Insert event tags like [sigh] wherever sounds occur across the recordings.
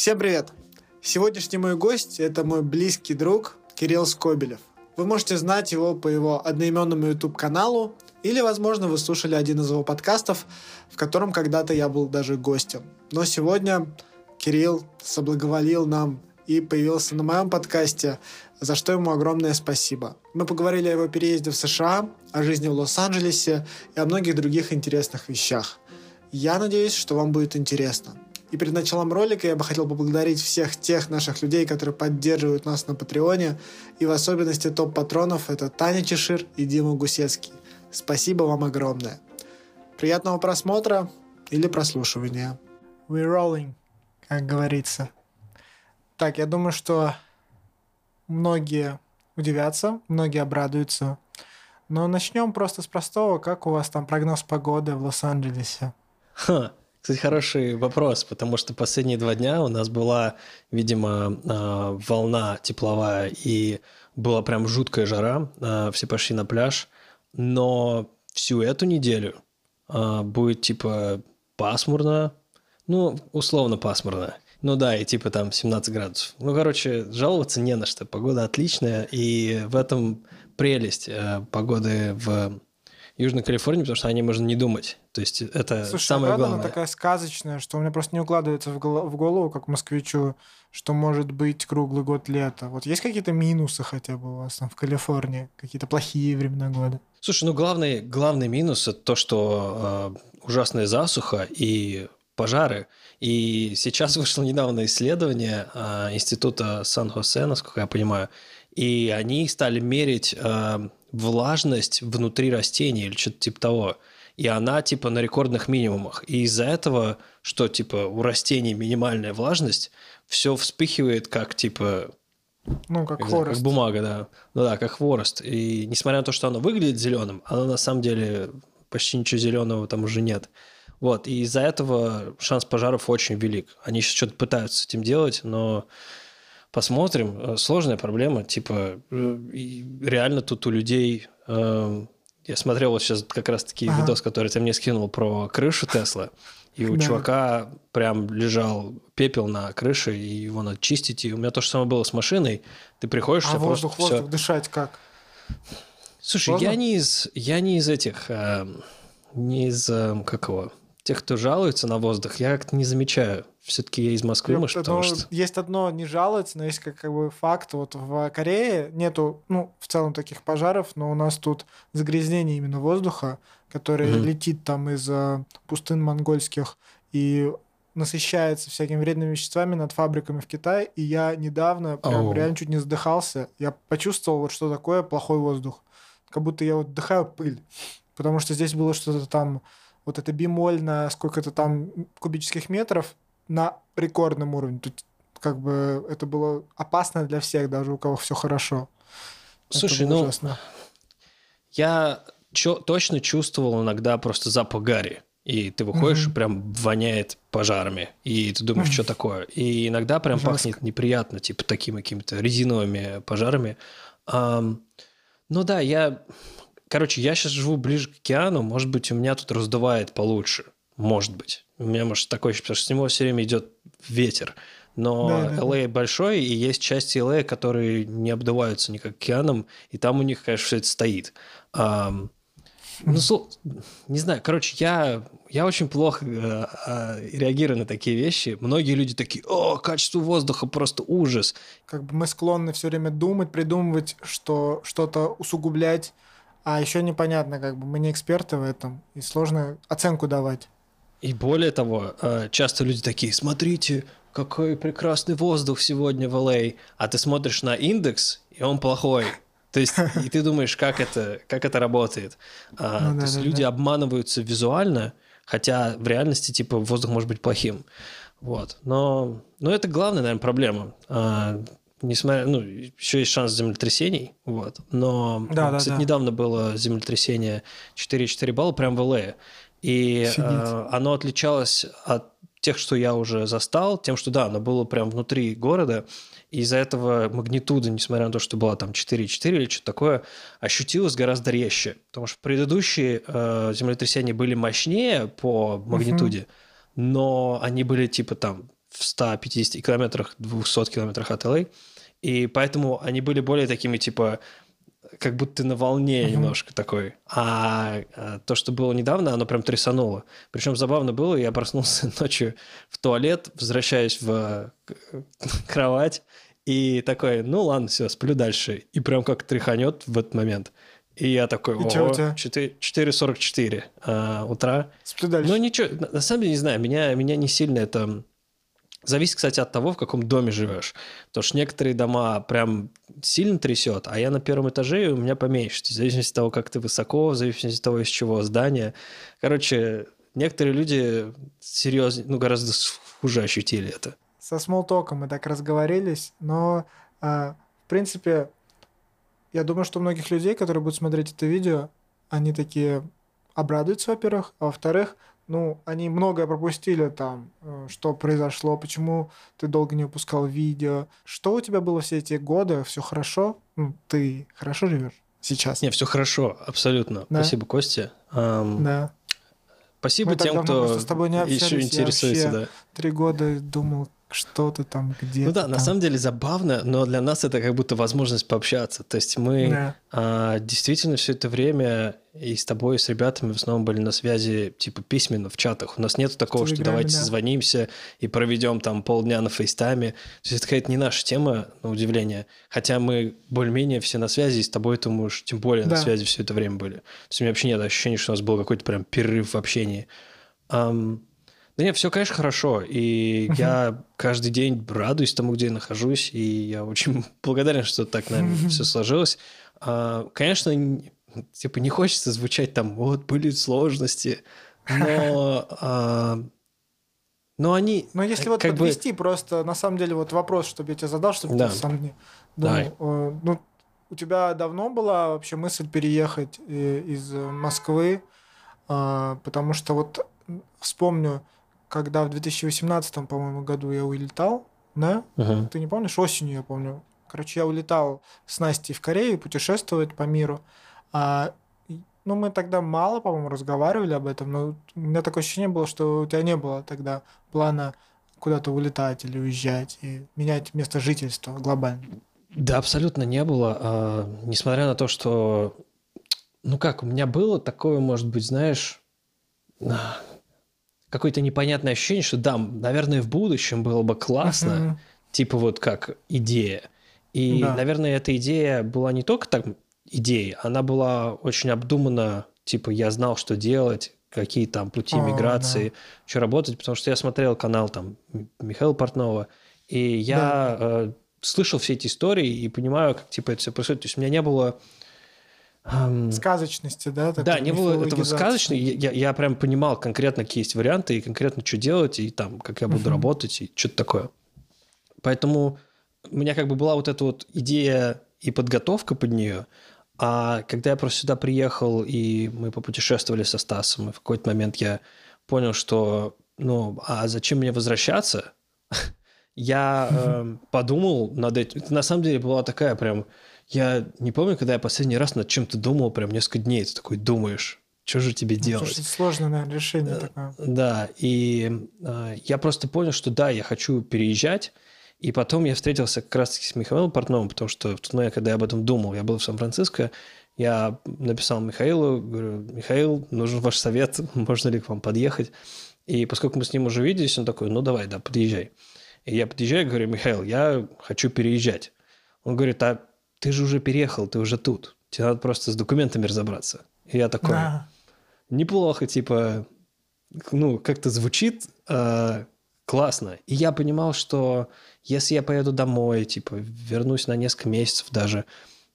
Всем привет! Сегодняшний мой гость – это мой близкий друг Кирилл Скобелев. Вы можете знать его по его одноименному YouTube-каналу, или, возможно, вы слушали один из его подкастов, в котором когда-то я был даже гостем. Но сегодня Кирилл соблаговолил нам и появился на моем подкасте, за что ему огромное спасибо. Мы поговорили о его переезде в США, о жизни в Лос-Анджелесе и о многих других интересных вещах. Я надеюсь, что вам будет интересно. И перед началом ролика я бы хотел поблагодарить всех тех наших людей, которые поддерживают нас на Патреоне, и в особенности топ-патронов это Таня Чешир и Дима Гусецкий. Спасибо вам огромное. Приятного просмотра или прослушивания. We're rolling, как говорится. Так, я думаю, что многие удивятся, многие обрадуются. Но начнем просто с простого. Как у вас там прогноз погоды в Лос-Анджелесе? Ха, кстати, хороший вопрос, потому что последние два дня у нас была, видимо, а, волна тепловая, и была прям жуткая жара, а, все пошли на пляж, но всю эту неделю а, будет типа пасмурно, ну, условно пасмурно. Ну да, и типа там 17 градусов. Ну, короче, жаловаться не на что. Погода отличная, и в этом прелесть э, погоды в Южной Калифорнии, потому что о ней можно не думать. То есть это Слушай, самое а правда главное. она такая сказочная, что у меня просто не укладывается в голову, как москвичу, что может быть круглый год лето. Вот есть какие-то минусы хотя бы у вас там в Калифорнии? Какие-то плохие времена года? Слушай, ну главный, главный минус это то, что э, ужасная засуха и пожары. И сейчас вышло недавно исследование э, Института Сан-Хосе, насколько я понимаю, и они стали мерить э, влажность внутри растений или что-то типа того. И она типа на рекордных минимумах. И из-за этого, что типа у растений минимальная влажность, все вспыхивает как типа Ну, как как, хворост. как бумага, да. Ну да, как хворост. И несмотря на то, что оно выглядит зеленым, оно на самом деле почти ничего зеленого там уже нет. Вот, и из-за этого шанс пожаров очень велик. Они сейчас что-то пытаются с этим делать, но посмотрим. Э, Сложная проблема. Типа, э, реально тут у людей... э, Я смотрел вот сейчас как раз-таки Ага. видос, который ты мне скинул про крышу Тесла. И у Да. чувака прям лежал пепел на крыше, и его надо чистить. И у меня то же самое было с машиной. Ты приходишь, А воздух, просто воздух, дышать как? Слушай, Сложно? я не из, я не из этих, э, не из, э, как его, тех, кто жалуется на воздух, я как-то не замечаю. Все-таки я из Москвы, может, Ёпта, потому ну, что... Есть одно не жалуется, но есть как, как бы факт. Вот в Корее нету, ну, в целом таких пожаров, но у нас тут загрязнение именно воздуха, который Мгм. летит там из э, пустын монгольских и насыщается всякими вредными веществами над фабриками в Китае. И я недавно прям Оу. реально чуть не задыхался. Я почувствовал, вот что такое плохой воздух. Как будто я вот вдыхаю пыль. Потому что здесь было что-то там, вот это бемоль на сколько-то там кубических метров на рекордном уровне. Тут как бы это было опасно для всех, даже у кого все хорошо. Слушай, ну, ужасно. я чё- точно чувствовал иногда просто запах гари. И ты выходишь, и прям воняет пожарами. И ты думаешь, что такое? И иногда прям Жестко. пахнет неприятно, типа такими какими-то резиновыми пожарами. Ам, ну да, я... Короче, я сейчас живу ближе к океану, может быть, у меня тут раздувает получше. Может быть. У меня, может, такое ощущение, потому что с него все время идет ветер. Но Да, да, да. LA большой, и есть части LA, которые не обдуваются никак океаном, и там у них, конечно, все это стоит. Ам, ну, не знаю, короче, я, я очень плохо э, э, реагирую на такие вещи. Многие люди такие, о, качество воздуха просто ужас. Как бы мы склонны все время думать, придумывать, что что-то усугублять, а еще непонятно, как бы мы не эксперты в этом, и сложно оценку давать. И более того, э, часто люди такие, смотрите, какой прекрасный воздух сегодня в LA, а ты смотришь на индекс, и он плохой. То есть, и ты думаешь, как это, как это работает. А, Ну то да, есть да, люди да. обманываются визуально, хотя в реальности, типа, воздух может быть плохим. Вот. Но, но это главная, наверное, проблема. А, несмотря, ну, еще есть шанс землетрясений, вот. Но, да, кстати, да. недавно было землетрясение 4,4 балла прямо в ЛА. И Офигеть. э, оно отличалось от тех, что я уже застал, тем, что да, оно было прям внутри города, и из-за этого магнитуда, несмотря на то, что была там 4,4 или что-то такое, ощутилось гораздо резче. Потому что предыдущие э, землетрясения были мощнее по магнитуде, но они были типа там в 150 километрах, 200 километрах от LA. И поэтому они были более такими, типа, как будто на волне uh-huh. немножко такой. А, а то, что было недавно, оно прям трясануло. Причем забавно было, я проснулся [laughs] ночью в туалет, возвращаюсь в кровать, и такой, ну ладно, все, сплю дальше. И прям как тряханет в этот момент. И я такой, о, 4.44 а, утра. Сплю дальше. Ну ничего, на самом деле не знаю, меня, меня не сильно это Зависит, кстати, от того, в каком доме живешь. Потому что некоторые дома прям сильно трясет, а я на первом этаже, и у меня поменьше. В зависимости от того, как ты высоко, в зависимости от того, из чего здание. Короче, некоторые люди серьезно, ну, гораздо хуже ощутили это. Со смолтоком мы так разговорились, но, э, в принципе, я думаю, что многих людей, которые будут смотреть это видео, они такие обрадуются, во-первых, а во-вторых, ну, они многое пропустили там, э, что произошло, почему ты долго не выпускал видео. Что у тебя было все эти годы? Все хорошо? Ну, ты хорошо живешь сейчас? Не, все хорошо, абсолютно. Да? Спасибо, Костя. Um, да. Спасибо Мы тем, кто с тобой не еще интересуется. Да. Три года думал, что-то там где-то. Ну да, там. на самом деле забавно, но для нас это как будто возможность пообщаться. То есть мы да. а, действительно все это время и с тобой, и с ребятами в основном были на связи типа письменно в чатах. У нас нет такого, что давайте да. созвонимся и проведем там полдня на фейстайме. То есть это какая-то не наша тема, на удивление. Хотя мы более-менее все на связи, и с тобой, то мы уж тем более да. на связи все это время были. То есть у меня вообще нет ощущения, что у нас был какой-то прям перерыв в общении. Эм, да нет, все, конечно, хорошо. И я каждый день радуюсь тому, где я нахожусь. И я очень [laughs] благодарен, что так, наверное, все сложилось. А, конечно, типа не хочется звучать там, вот, были сложности. Но... [laughs] А, но они... Но если вот подвести бы... просто, на самом деле, вот вопрос, чтобы я тебе задал, чтобы да. ты сам не думал. Э, ну, у тебя давно была вообще мысль переехать э, из Москвы? А, потому что вот вспомню, когда в 2018, по-моему, году я улетал, да? Uh-huh. Ты не помнишь? Осенью, я помню. Короче, я улетал с Настей в Корею путешествовать по миру. А, ну, мы тогда мало, по-моему, разговаривали об этом, но у меня такое ощущение было, что у тебя не было тогда плана куда-то улетать или уезжать и менять место жительства глобально. Да, абсолютно не было. А, несмотря на то, что... Ну как, у меня было такое, может быть, знаешь какое-то непонятное ощущение, что да, наверное, в будущем было бы классно, uh-huh. типа вот как идея. И, да. наверное, эта идея была не только так идеей, она была очень обдумана, типа я знал, что делать, какие там пути О, миграции, да. что работать, потому что я смотрел канал там Михаила Портнова, и я да. э, слышал все эти истории и понимаю, как типа это все происходит. То есть у меня не было Сказочности, да? Да, не было этого сказочного. Я, я прям понимал конкретно, какие есть варианты, и конкретно, что делать, и там, как я буду uh-huh. работать, и что-то такое. Поэтому у меня как бы была вот эта вот идея и подготовка под нее. А когда я просто сюда приехал, и мы попутешествовали со Стасом, и в какой-то момент я понял, что, ну, а зачем мне возвращаться? [laughs] я [laughs] э, подумал над этим. Это на самом деле была такая прям я не помню, когда я последний раз над чем-то думал прям несколько дней. Ты такой думаешь, что же тебе ну, делать? Это сложное наверное, решение э, такое. Да, и э, я просто понял, что да, я хочу переезжать. И потом я встретился как раз-таки с Михаилом Портновым, потому что в тот когда я об этом думал, я был в Сан-Франциско, я написал Михаилу, говорю, Михаил, нужен ваш совет, [laughs] можно ли к вам подъехать. И поскольку мы с ним уже виделись, он такой, ну давай, да, подъезжай. И я подъезжаю говорю, Михаил, я хочу переезжать. Он говорит, а ты же уже переехал, ты уже тут. Тебе надо просто с документами разобраться. И я такой, да. неплохо, типа, ну, как-то звучит э, классно. И я понимал, что если я поеду домой, типа, вернусь на несколько месяцев даже,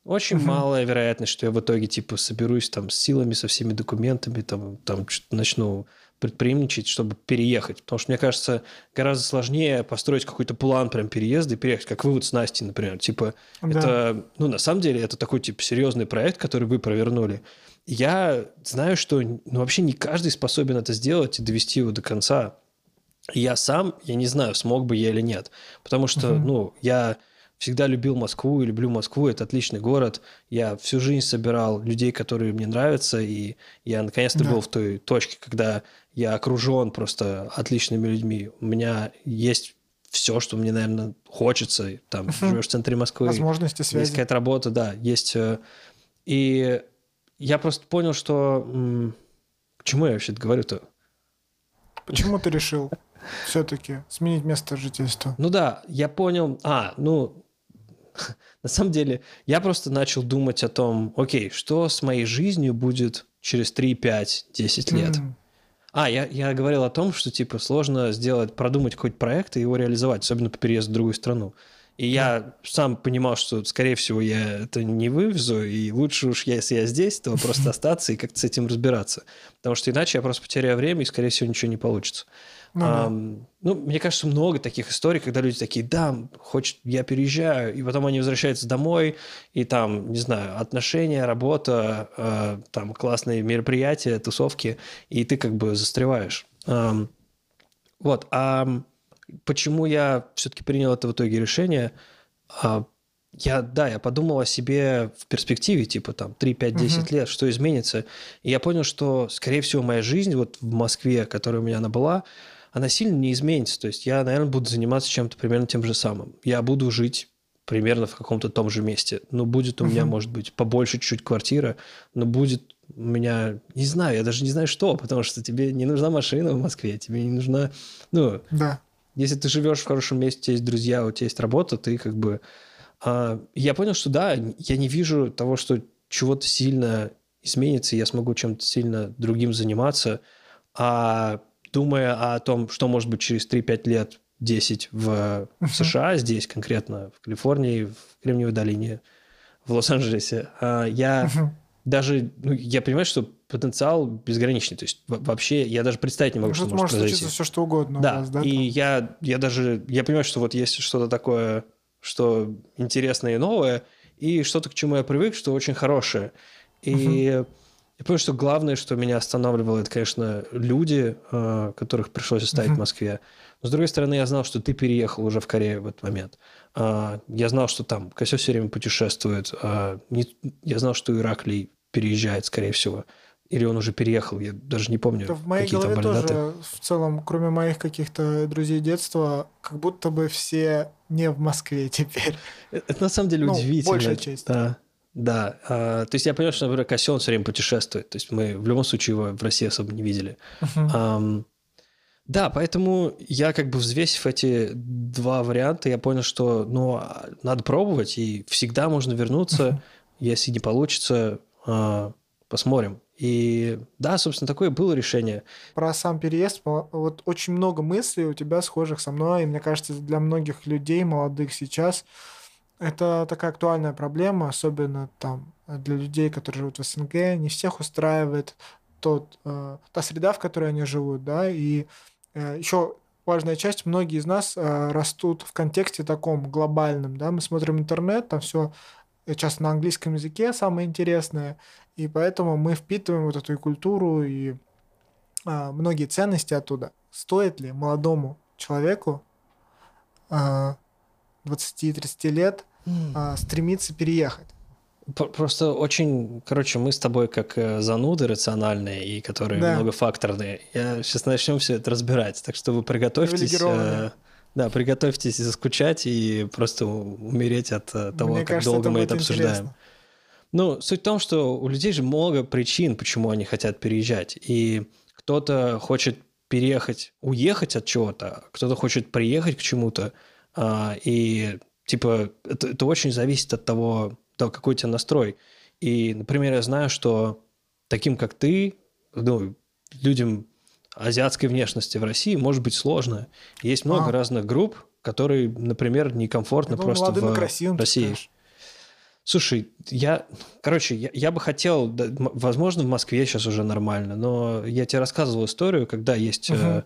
очень угу. малая вероятность, что я в итоге, типа, соберусь там с силами, со всеми документами, там, там начну предприимничать, чтобы переехать. Потому что, мне кажется, гораздо сложнее построить какой-то план прям переезда и переехать, как вывод с Настей, например. Типа, да. это, ну, на самом деле, это такой, типа, серьезный проект, который вы провернули. Я знаю, что ну, вообще не каждый способен это сделать и довести его до конца. Я сам, я не знаю, смог бы я или нет. Потому что, угу. ну, я всегда любил Москву и люблю Москву. Это отличный город. Я всю жизнь собирал людей, которые мне нравятся, и я наконец-то да. был в той точке, когда я окружен просто отличными людьми. У меня есть все, что мне, наверное, хочется. Там живешь в центре Москвы. Возможности связи. Есть какая-то работа, да, есть. Э, и я просто понял, что... К чему я вообще говорю-то? Почему ты решил все-таки сменить место жительства? Ну да, я понял... А, ну, на самом деле, я просто начал думать о том, окей, что с моей жизнью будет через 3, 5, 10 лет. Mm. А, я, я говорил о том, что типа сложно сделать, продумать какой-то проект и его реализовать, особенно по переезду в другую страну. И я сам понимал, что, скорее всего, я это не вывезу, и лучше уж, если я здесь, то просто [laughs] остаться и как-то с этим разбираться. Потому что иначе я просто потеряю время, и, скорее всего, ничего не получится. Ну, а, ну, мне кажется, много таких историй, когда люди такие, да, хочет, я переезжаю, и потом они возвращаются домой, и там, не знаю, отношения, работа, э, там классные мероприятия, тусовки, и ты как бы застреваешь. Э, вот, а почему я все-таки принял это в итоге решение? Э, я, да, я подумал о себе в перспективе, типа там 3, 5, 10 угу. лет, что изменится. И я понял, что, скорее всего, моя жизнь вот в Москве, которая у меня она была, она сильно не изменится. То есть я, наверное, буду заниматься чем-то примерно тем же самым. Я буду жить примерно в каком-то том же месте. Но будет у uh-huh. меня, может быть, побольше чуть-чуть квартира, но будет у меня, не знаю, я даже не знаю что, потому что тебе не нужна машина в Москве, тебе не нужна, ну, да. если ты живешь в хорошем месте, у тебя есть друзья, у тебя есть работа, ты как бы... А, я понял, что да, я не вижу того, что чего-то сильно изменится, и я смогу чем-то сильно другим заниматься, а думая о том, что может быть через 3-5 лет, 10 в, в США, здесь конкретно, в Калифорнии, в Кремниевой долине, в Лос-Анджелесе, а, я даже, ну, я понимаю, что потенциал безграничный. То есть вообще я даже представить не могу, Тут что может произойти. все что угодно. Да, вас, да и я, я даже, я понимаю, что вот есть что-то такое, что интересное и новое, и что-то, к чему я привык, что очень хорошее. И я понял, что главное, что меня останавливало, это, конечно, люди, э, которых пришлось оставить в Москве. Но, с другой стороны, я знал, что ты переехал уже в Корею в этот момент. А, я знал, что там Косё все время путешествует. А, я знал, что Ираклий переезжает, скорее всего. Или он уже переехал, я даже не помню. в моей какие голове там тоже, даты. в целом, кроме моих каких-то друзей детства, как будто бы все не в Москве теперь. Это на самом деле ну, удивительно. Большая часть. Да. Да, а, то есть я понял, что, например, Косел все время путешествует. То есть мы в любом случае его в России особо не видели. Uh-huh. А, да, поэтому я как бы взвесив эти два варианта, я понял, что ну, надо пробовать, и всегда можно вернуться. Uh-huh. Если не получится, а, посмотрим. И да, собственно, такое было решение. Про сам переезд, вот очень много мыслей у тебя схожих со мной, и мне кажется, для многих людей, молодых сейчас, это такая актуальная проблема, особенно там для людей, которые живут в СНГ, не всех устраивает тот, э, та среда, в которой они живут, да, и э, еще важная часть, многие из нас э, растут в контексте таком глобальном, да, мы смотрим интернет, там все часто на английском языке самое интересное, и поэтому мы впитываем вот эту культуру и э, многие ценности оттуда. Стоит ли молодому человеку э, 20-30 лет mm. стремиться переехать. Просто очень, короче, мы с тобой как э, зануды рациональные и которые да. многофакторные. Я сейчас начнем все это разбирать, так что вы приготовьтесь. Э, да, приготовьтесь заскучать и просто умереть от э, того, Мне как кажется, долго мы это обсуждаем. Интересно. Ну, суть в том, что у людей же много причин, почему они хотят переезжать. И кто-то хочет переехать, уехать от чего-то, кто-то хочет приехать к чему-то. А, и типа это, это очень зависит от того, того, какой у тебя настрой. И, например, я знаю, что таким, как ты, ну, людям азиатской внешности в России может быть сложно. Есть много а. разных групп, которые, например, некомфортно думал, просто в красивым, России. Слушай, я, короче, я, я бы хотел, да, возможно, в Москве сейчас уже нормально, но я тебе рассказывал историю, когда есть угу. э,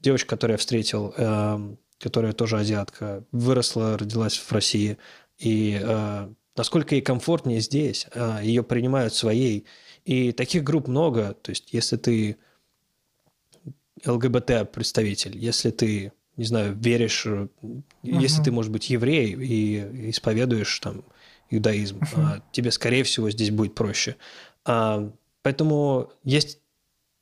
девочка, которую я встретил, э, которая тоже азиатка, выросла, родилась в России, и э, насколько ей комфортнее здесь, э, ее принимают своей. И таких групп много. То есть, если ты ЛГБТ-представитель, если ты, не знаю, веришь, uh-huh. если ты, может быть, еврей и исповедуешь там иудаизм, uh-huh. тебе, скорее всего, здесь будет проще. А, поэтому есть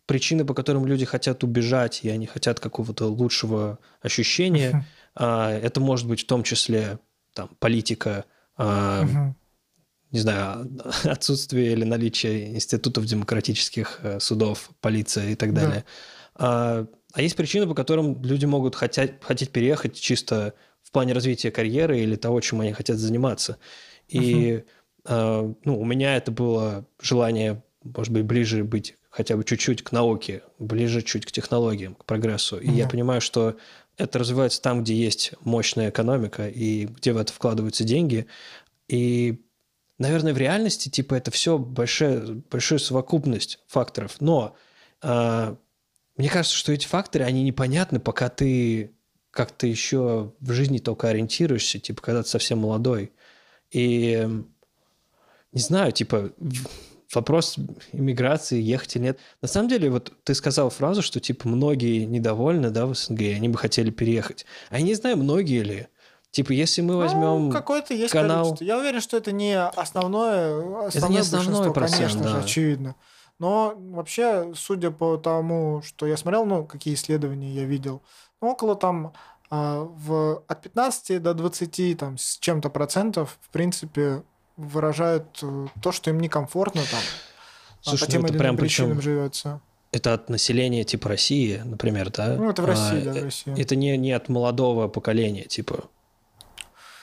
причины, по которым люди хотят убежать, и они хотят какого-то лучшего ощущения. А, это может быть в том числе там, политика, угу. не знаю, [laughs] отсутствие или наличие институтов демократических э, судов, полиция и так далее. Да. А, есть причины, по которым люди могут хотеть, хотеть переехать чисто в плане развития карьеры или того, чем они хотят заниматься. И угу. ну, у меня это было желание, может быть, ближе быть хотя бы чуть-чуть к науке, ближе чуть к технологиям, к прогрессу. И угу. я понимаю, что это развивается там, где есть мощная экономика и где в это вкладываются деньги. И, наверное, в реальности, типа, это все большая, большая совокупность факторов. Но э, мне кажется, что эти факторы, они непонятны, пока ты как-то еще в жизни только ориентируешься, типа, когда ты совсем молодой. И не знаю, типа, вопрос иммиграции, ехать или нет. На самом деле, вот ты сказал фразу, что типа многие недовольны, да, в СНГ, они бы хотели переехать. А я не знаю, многие ли. Типа, если мы возьмем ну, какой-то есть канал... количество. Я уверен, что это не основное, основное это не основной процент, конечно да. же, очевидно. Но вообще, судя по тому, что я смотрел, ну, какие исследования я видел, ну, около там а, в, от 15 до 20 там, с чем-то процентов, в принципе, выражают э, то, что им некомфортно там. А Слушай, по тем ну, или иным причинам живется. Это от населения типа России, например, да? Ну, это в России, а, да, в России. Это не, не от молодого поколения, типа.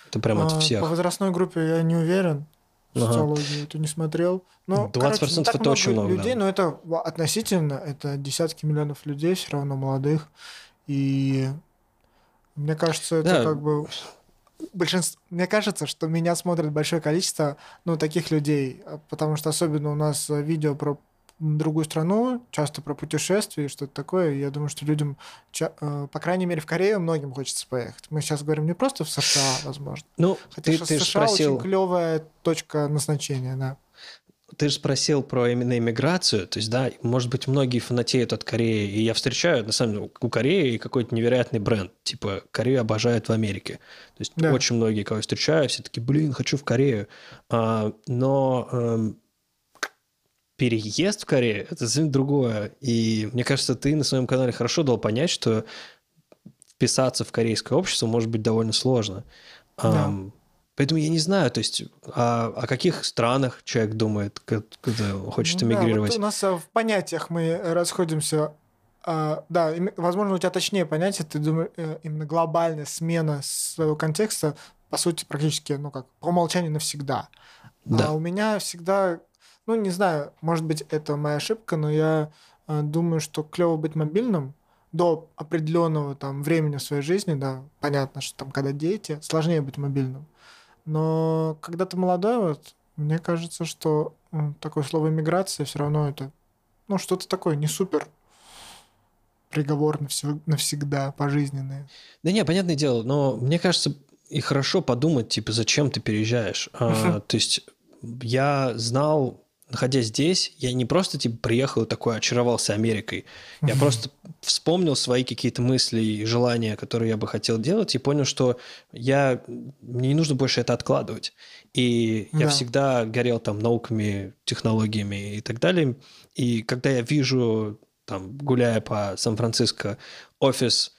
Это прям а, от всех. По возрастной группе я не уверен. Ага. Социологию это не смотрел. Но, 20% короче, так это очень много. людей, да. но это относительно, это десятки миллионов людей, все равно молодых. И мне кажется, это да. как бы большинство, мне кажется, что меня смотрит большое количество, ну, таких людей, потому что особенно у нас видео про другую страну, часто про путешествия и что-то такое. Я думаю, что людям, э, по крайней мере, в Корею многим хочется поехать. Мы сейчас говорим не просто в США, возможно. Ну, Хотя ты, ты США спросил... очень клевая точка назначения, да. Ты же спросил про именно иммиграцию, то есть, да, может быть, многие фанатеют от Кореи, и я встречаю, на самом деле, у Кореи какой-то невероятный бренд, типа, Корею обожают в Америке. То есть, да. очень многие, кого я встречаю, все таки блин, хочу в Корею. А, но эм, переезд в Корею – это совсем другое. И мне кажется, ты на своем канале хорошо дал понять, что вписаться в корейское общество может быть довольно сложно. Да. Um, Поэтому я не знаю, то есть о, о каких странах человек думает, когда хочет эмигрировать. Да, вот у нас в понятиях мы расходимся. А, да, возможно, у тебя точнее понятие, ты думаешь, э, именно глобальная смена своего контекста, по сути, практически, ну как, по умолчанию навсегда. Да. А у меня всегда, ну не знаю, может быть, это моя ошибка, но я думаю, что клево быть мобильным, до определенного там времени в своей жизни, да, понятно, что там, когда дети, сложнее быть мобильным. Но когда ты молодой, вот, мне кажется, что такое слово иммиграция все равно это, ну, что-то такое не супер приговор навсегда, пожизненное. Да не, понятное дело, но мне кажется, и хорошо подумать, типа, зачем ты переезжаешь. А, то есть я знал находясь здесь, я не просто типа приехал и такой очаровался Америкой. Я просто вспомнил свои какие-то мысли и желания, которые я бы хотел делать, и понял, что я мне не нужно больше это откладывать. И да. я всегда горел там науками, технологиями и так далее. И когда я вижу, там, гуляя по Сан-Франциско, офис,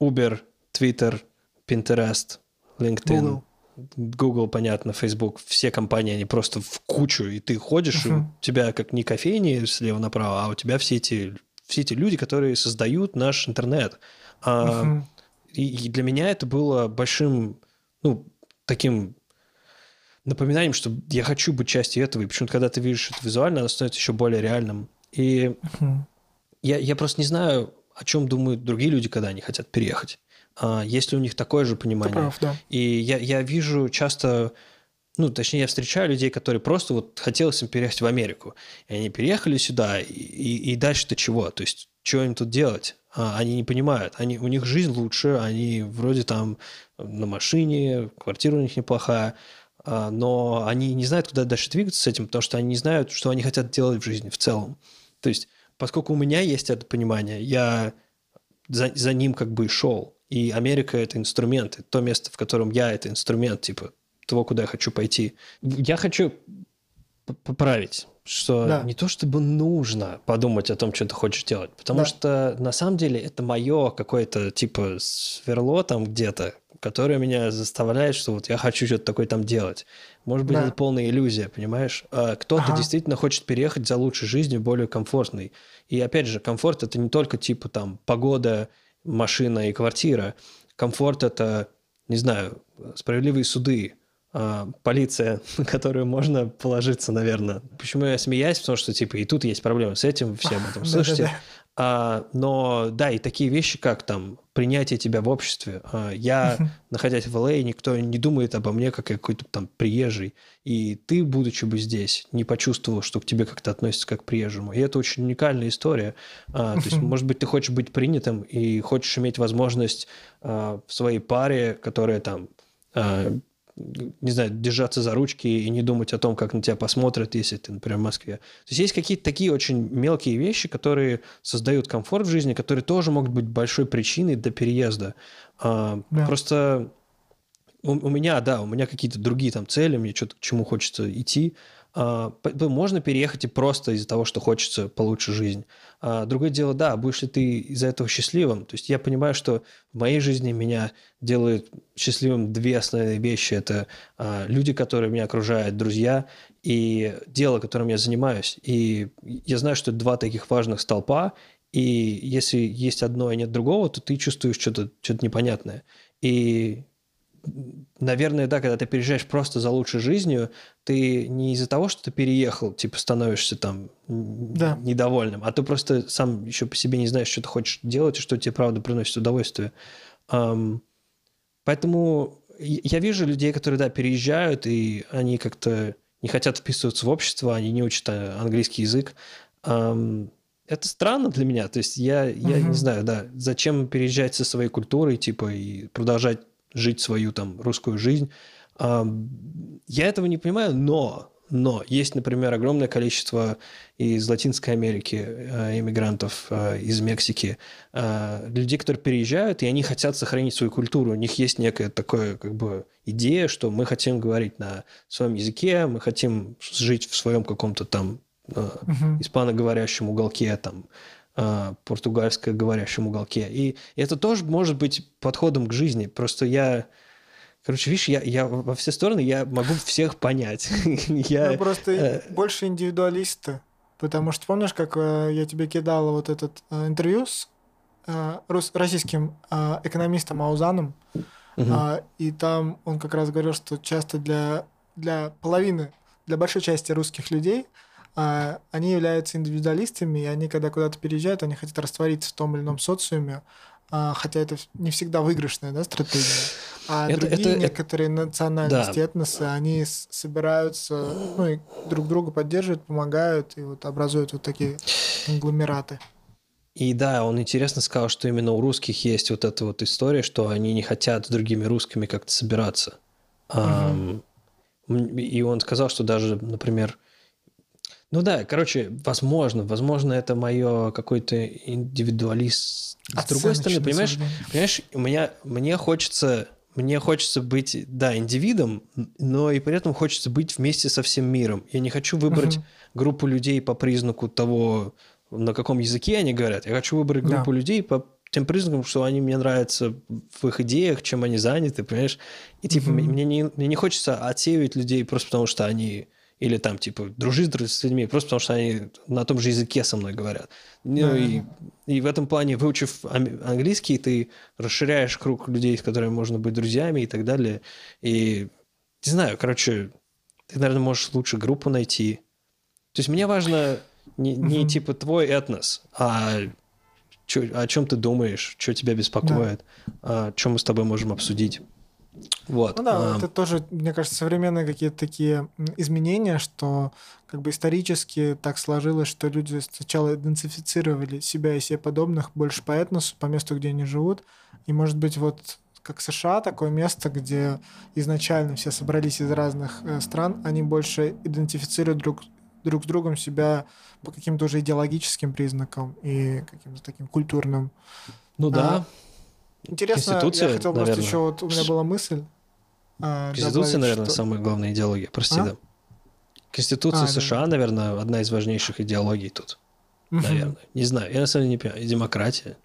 Uber, Twitter, Pinterest, LinkedIn, Google Google, понятно, Facebook, все компании, они просто в кучу, и ты ходишь, uh-huh. и у тебя как не кофейни слева направо, а у тебя все эти, все эти люди, которые создают наш интернет. Uh-huh. и, и для меня это было большим, ну, таким напоминанием, что я хочу быть частью этого, и почему-то, когда ты видишь это визуально, оно становится еще более реальным. И uh-huh. я, я просто не знаю, о чем думают другие люди, когда они хотят переехать. А, есть ли у них такое же понимание. прав, да. И я, я вижу часто, ну, точнее, я встречаю людей, которые просто вот хотелось им переехать в Америку. И они переехали сюда, и, и, и дальше-то чего? То есть, что им тут делать? А, они не понимают. Они, у них жизнь лучше, они вроде там на машине, квартира у них неплохая, а, но они не знают, куда дальше двигаться с этим, потому что они не знают, что они хотят делать в жизни в целом. То есть, поскольку у меня есть это понимание, я за, за ним как бы шел. И Америка – это инструмент, это то место, в котором я – это инструмент, типа, того, куда я хочу пойти. Я хочу поправить что Да. не то чтобы нужно подумать о том, что ты хочешь делать, потому Да. что на самом деле это мое какое-то типа сверло там где-то, которое меня заставляет, что вот я хочу что-то такое там делать. Может быть, Да. это полная иллюзия, понимаешь? А кто-то Ага. действительно хочет переехать за лучшей жизнью, более комфортной. И опять же, комфорт это не только типа там погода, машина и квартира. Комфорт это, не знаю, справедливые суды, а, полиция, [laughs] на которую можно положиться, наверное. Почему я смеюсь? Потому что, типа, и тут есть проблемы с этим, все об этом [laughs] слышите. А, но да, и такие вещи, как там принятие тебя в обществе. А, я, [laughs] находясь в ЛА, никто не думает обо мне как какой-то там приезжий. И ты, будучи бы здесь, не почувствовал, что к тебе как-то относятся как к приезжему. И это очень уникальная история. А, то есть, [laughs] может быть, ты хочешь быть принятым и хочешь иметь возможность в своей паре, которая там не знаю, держаться за ручки и не думать о том, как на тебя посмотрят, если ты, например, в Москве. То есть есть какие-то такие очень мелкие вещи, которые создают комфорт в жизни, которые тоже могут быть большой причиной для переезда. А, Да. Просто у, у меня, да, у меня какие-то другие там цели, мне что-то к чему хочется идти. А, можно переехать и просто из-за того, что хочется получше жизнь. А, другое дело, да, будешь ли ты из-за этого счастливым. То есть я понимаю, что в моей жизни меня делают счастливым две основные вещи. Это а, люди, которые меня окружают, друзья, и дело, которым я занимаюсь. И я знаю, что два таких важных столпа, и если есть одно и нет другого, то ты чувствуешь что-то что непонятное. И наверное, да, когда ты переезжаешь просто за лучшей жизнью, ты не из-за того, что ты переехал, типа становишься там Да. недовольным, а ты просто сам еще по себе не знаешь, что ты хочешь делать и что тебе правда приносит удовольствие. Поэтому я вижу людей, которые, да, переезжают, и они как-то не хотят вписываться в общество, они не учат а, английский язык. Это странно для меня. То есть я, я Мгм. не знаю, да, зачем переезжать со своей культурой, типа, и продолжать жить свою там русскую жизнь. Ам, Я этого не понимаю, но, но есть, например, огромное количество из Латинской Америки э, иммигрантов, э, из Мексики, э, людей, которые переезжают, и они хотят сохранить свою культуру. У них есть некая такая как бы идея, что мы хотим говорить на своем языке, мы хотим жить в своем каком-то там испаноговорящем уголке, там, португальско-говорящем уголке. И это тоже может быть подходом к жизни. Просто я... Короче, видишь, я, я во все стороны я могу всех понять. [laughs] я, Мы просто э, больше индивидуалисты. Потому что помнишь, как э, я тебе кидала вот этот э, интервью с рус- российским экономистом Аузаном. А, и там он как раз говорил, что часто для, для половины, для большой части русских людей а, они являются индивидуалистами, и они, когда куда-то переезжают, они хотят раствориться в том или ином социуме, а, хотя это не всегда выигрышная да, стратегия. А Это- другие это- это- некоторые национальности, Да. этносы, они собираются, ну и друг друга поддерживают, помогают, и вот образуют вот такие конгломераты. И да, он интересно сказал, что именно у русских есть вот эта вот история, что они не хотят с другими русскими как-то собираться. М, И он сказал, что даже, например, ну да, короче, возможно, возможно, это мое какой-то индивидуалист. С другой стороны, понимаешь. Понимаешь, у меня, мне хочется, мне хочется быть, да, индивидом, но и при этом хочется быть вместе со всем миром. Я не хочу выбрать Мгм. группу людей по признаку того, на каком языке они говорят. Я хочу выбрать Да. группу людей по тем признакам, что они мне нравятся в их идеях, чем они заняты, понимаешь? И типа Мгм. мне, не, мне не хочется отсеивать людей просто потому, что они или там, типа, дружить с людьми, просто потому что они на том же языке со мной говорят. Ну, Да, и, и в этом плане, выучив английский, ты расширяешь круг людей, с которыми можно быть друзьями и так далее. И, не знаю, короче, ты, наверное, можешь лучше группу найти. То есть мне важно не, не типа твой этнос, а чё- о чем ты думаешь, что тебя беспокоит, о чем мы с тобой можем обсудить. Вот. Ну да, а, это тоже, мне кажется, современные какие-то такие изменения, что как бы исторически так сложилось, что люди сначала идентифицировали себя и себе подобных больше по этносу, по месту, где они живут. И, может быть, вот как США, такое место, где изначально все собрались из разных э, стран, они больше идентифицируют друг, друг с другом себя по каким-то уже идеологическим признакам и каким-то таким культурным. ну да. Интересно, Конституция, я хотел просто наверное. еще, вот у меня была мысль. а, Конституция, добавить, наверное, что- самая главная идеология. Прости, А? да. Конституция А, да. США, наверное, одна из важнейших идеологий тут. Наверное. Не знаю. Я на самом деле не понимаю. И демократия.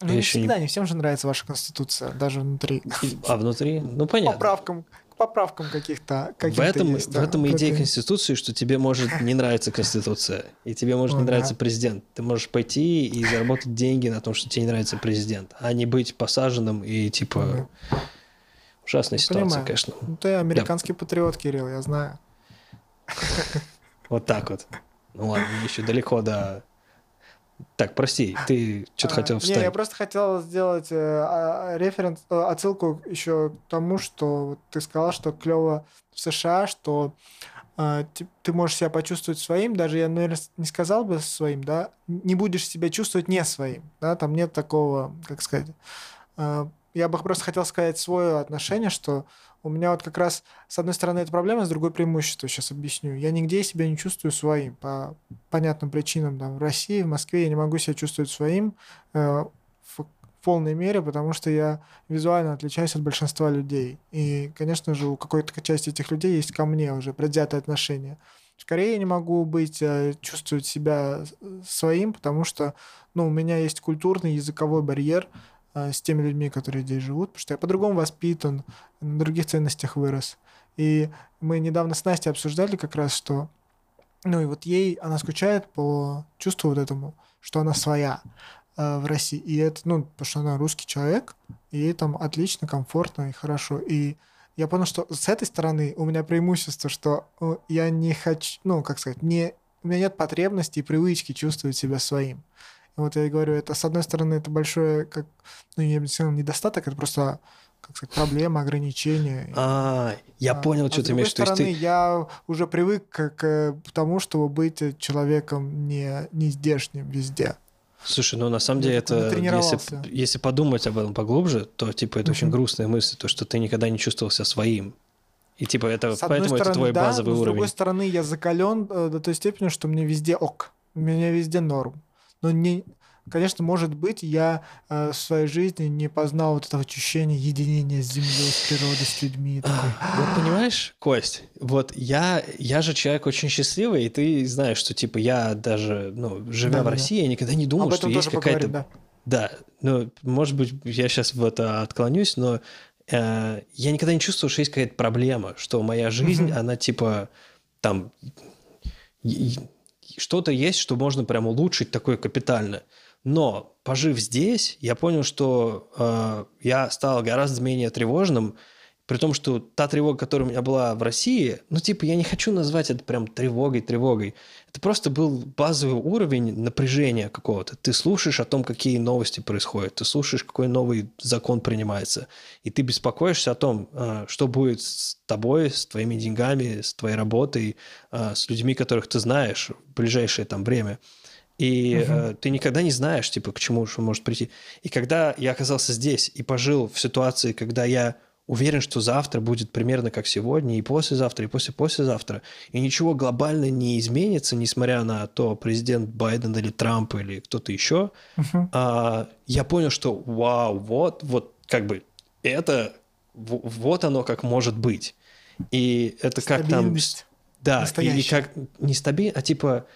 Ну, Я не еще не- всегда, не всем же нравится ваша конституция, даже внутри. А внутри? Ну, понятно. Поправкам, поправкам каких-то. В каким-то этом, есть, в да, этом идея Конституции, что тебе может [laughs] не нравиться Конституция, и тебе может не нравиться да. президент. Ты можешь пойти и заработать деньги на том, что тебе не нравится президент, а не быть посаженным и типа... Ужасная ситуация, Понимаю. конечно. Ну, ты американский патриот, Кирилл, я знаю. Вот так вот. Ну ладно, еще далеко до... Так, прости, ты что-то А, хотел Не, вставить. я просто хотел сделать э, а, референс, э, отсылку еще к тому, что ты сказал, что клево в США, что э, ты можешь себя почувствовать своим, даже я, наверное, не сказал бы своим, да, не будешь себя чувствовать не своим, да, там нет такого, как сказать. э, я бы просто хотел сказать свое отношение, что у меня вот как раз, с одной стороны, это проблема, с другой преимущество, сейчас объясню. Я нигде себя не чувствую своим по понятным причинам. Там, в России, в Москве я не могу себя чувствовать своим э, в полной мере, потому что я визуально отличаюсь от большинства людей. И, конечно же, у какой-то части этих людей есть ко мне уже предвзятое отношение. В Корее я не могу быть, э, чувствовать себя э, своим, потому что ну, у меня есть культурный языковой барьер с теми людьми, которые здесь живут, потому что я по-другому воспитан, на других ценностях вырос. И мы недавно с Настей обсуждали как раз, что ну и вот ей, она скучает по чувству вот этому, что она своя э, в России. И это, ну, потому что она русский человек, и ей там отлично, комфортно и хорошо. И я понял, что с этой стороны у меня преимущество, что э, я не хочу, ну, как сказать, не, у меня нет потребности и привычки чувствовать себя своим. Вот я и говорю, это, с одной стороны, это большое, как, ну, я бы сказал, недостаток, это просто, как сказать, проблема, ограничение. А, я А, понял, а что с ты имеешь в другой виду. То есть стороны, ты- я уже привык к, к тому, чтобы быть человеком не, не здешним везде. Слушай, ну на самом Я деле такой это, если, если подумать об этом поглубже, то типа это очень Мгм. грустная мысль, то что ты никогда не чувствовал себя своим. И типа это, С поэтому это стороны, твой да, базовый но с уровень. другой стороны, я закален э, до той степени, что мне везде ок. У меня везде норм. Но не, конечно, может быть, я э, в своей жизни не познал вот этого ощущения единения с землей, с природой, с людьми. Такой, Вот понимаешь, Кость, вот я, я же человек очень счастливый, и ты знаешь, что типа я даже, ну, живя в Да-да-да. России, я никогда не думал, что есть какая-то... да. Да, ну, может быть, я сейчас в это отклонюсь, но э, я никогда не чувствовал, что есть какая-то проблема, что моя жизнь, Мгм. она типа там что-то есть, что можно прям улучшить такое капитально. Но пожив здесь, я понял, что э, я стал гораздо менее тревожным, при том, что та тревога, которая у меня была в России, ну, типа, я не хочу назвать это прям тревогой, тревогой. Это просто был базовый уровень напряжения какого-то. Ты слушаешь о том, какие новости происходят, ты слушаешь, какой новый закон принимается, и ты беспокоишься о том, э, что будет с тобой, с твоими деньгами, с твоей работой, э, с людьми, которых ты знаешь в ближайшее там время. И э, ты никогда не знаешь, типа, к чему что может прийти. И когда я оказался здесь и пожил в ситуации, когда я уверен, что завтра будет примерно как сегодня, и послезавтра, и после-послезавтра, и ничего глобально не изменится, несмотря на то, президент Байден или Трамп или кто-то еще, Мгм. а, я понял, что вау, вот, вот как бы это, вот оно как может быть. И это как там... Да, и как не стабильно, а типа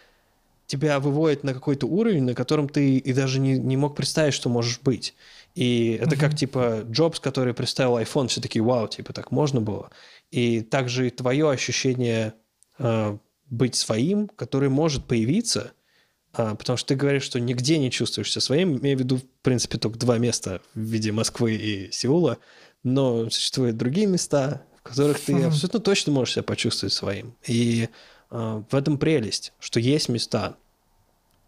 тебя выводит на какой-то уровень, на котором ты и даже не, не мог представить, что можешь быть. И это как, типа, Джобс, который представил iPhone, все таки вау, типа, так можно было. И также и твое ощущение э, быть своим, которое может появиться, а, потому что ты говоришь, что нигде не чувствуешь себя своим, имею в виду, в принципе, только два места в виде Москвы и Сеула, но существуют другие места, в которых ты абсолютно точно можешь себя почувствовать своим. И а, в этом прелесть, что есть места.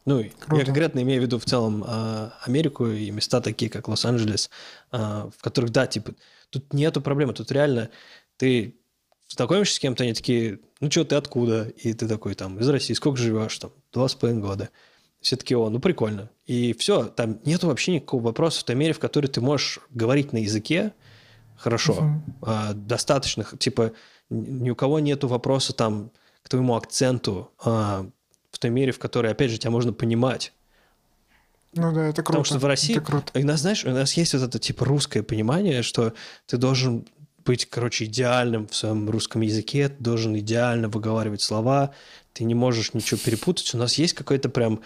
Ну, и я Круто. конкретно имею в виду в целом а, Америку и места такие, как Лос-Анджелес, а, в которых, да, типа, тут нету проблемы, тут реально ты знакомишься с кем-то, они такие, ну что, ты откуда? И ты такой, там, из России, сколько живешь? Там, два с половиной года. Все таки о, ну прикольно. И все, там нету вообще никакого вопроса в той мере, в которой ты можешь говорить на языке хорошо, Мгм. а, достаточно, типа, ни у кого нету вопроса там к твоему акценту а, в той мере, в которой, опять же, тебя можно понимать. Ну да, это круто. Потому что в России, Это круто. у нас, знаешь, у нас есть вот это типа русское понимание, что ты должен быть, короче, идеальным в своем русском языке, ты должен идеально выговаривать слова, ты не можешь ничего перепутать. У нас есть какой-то прям...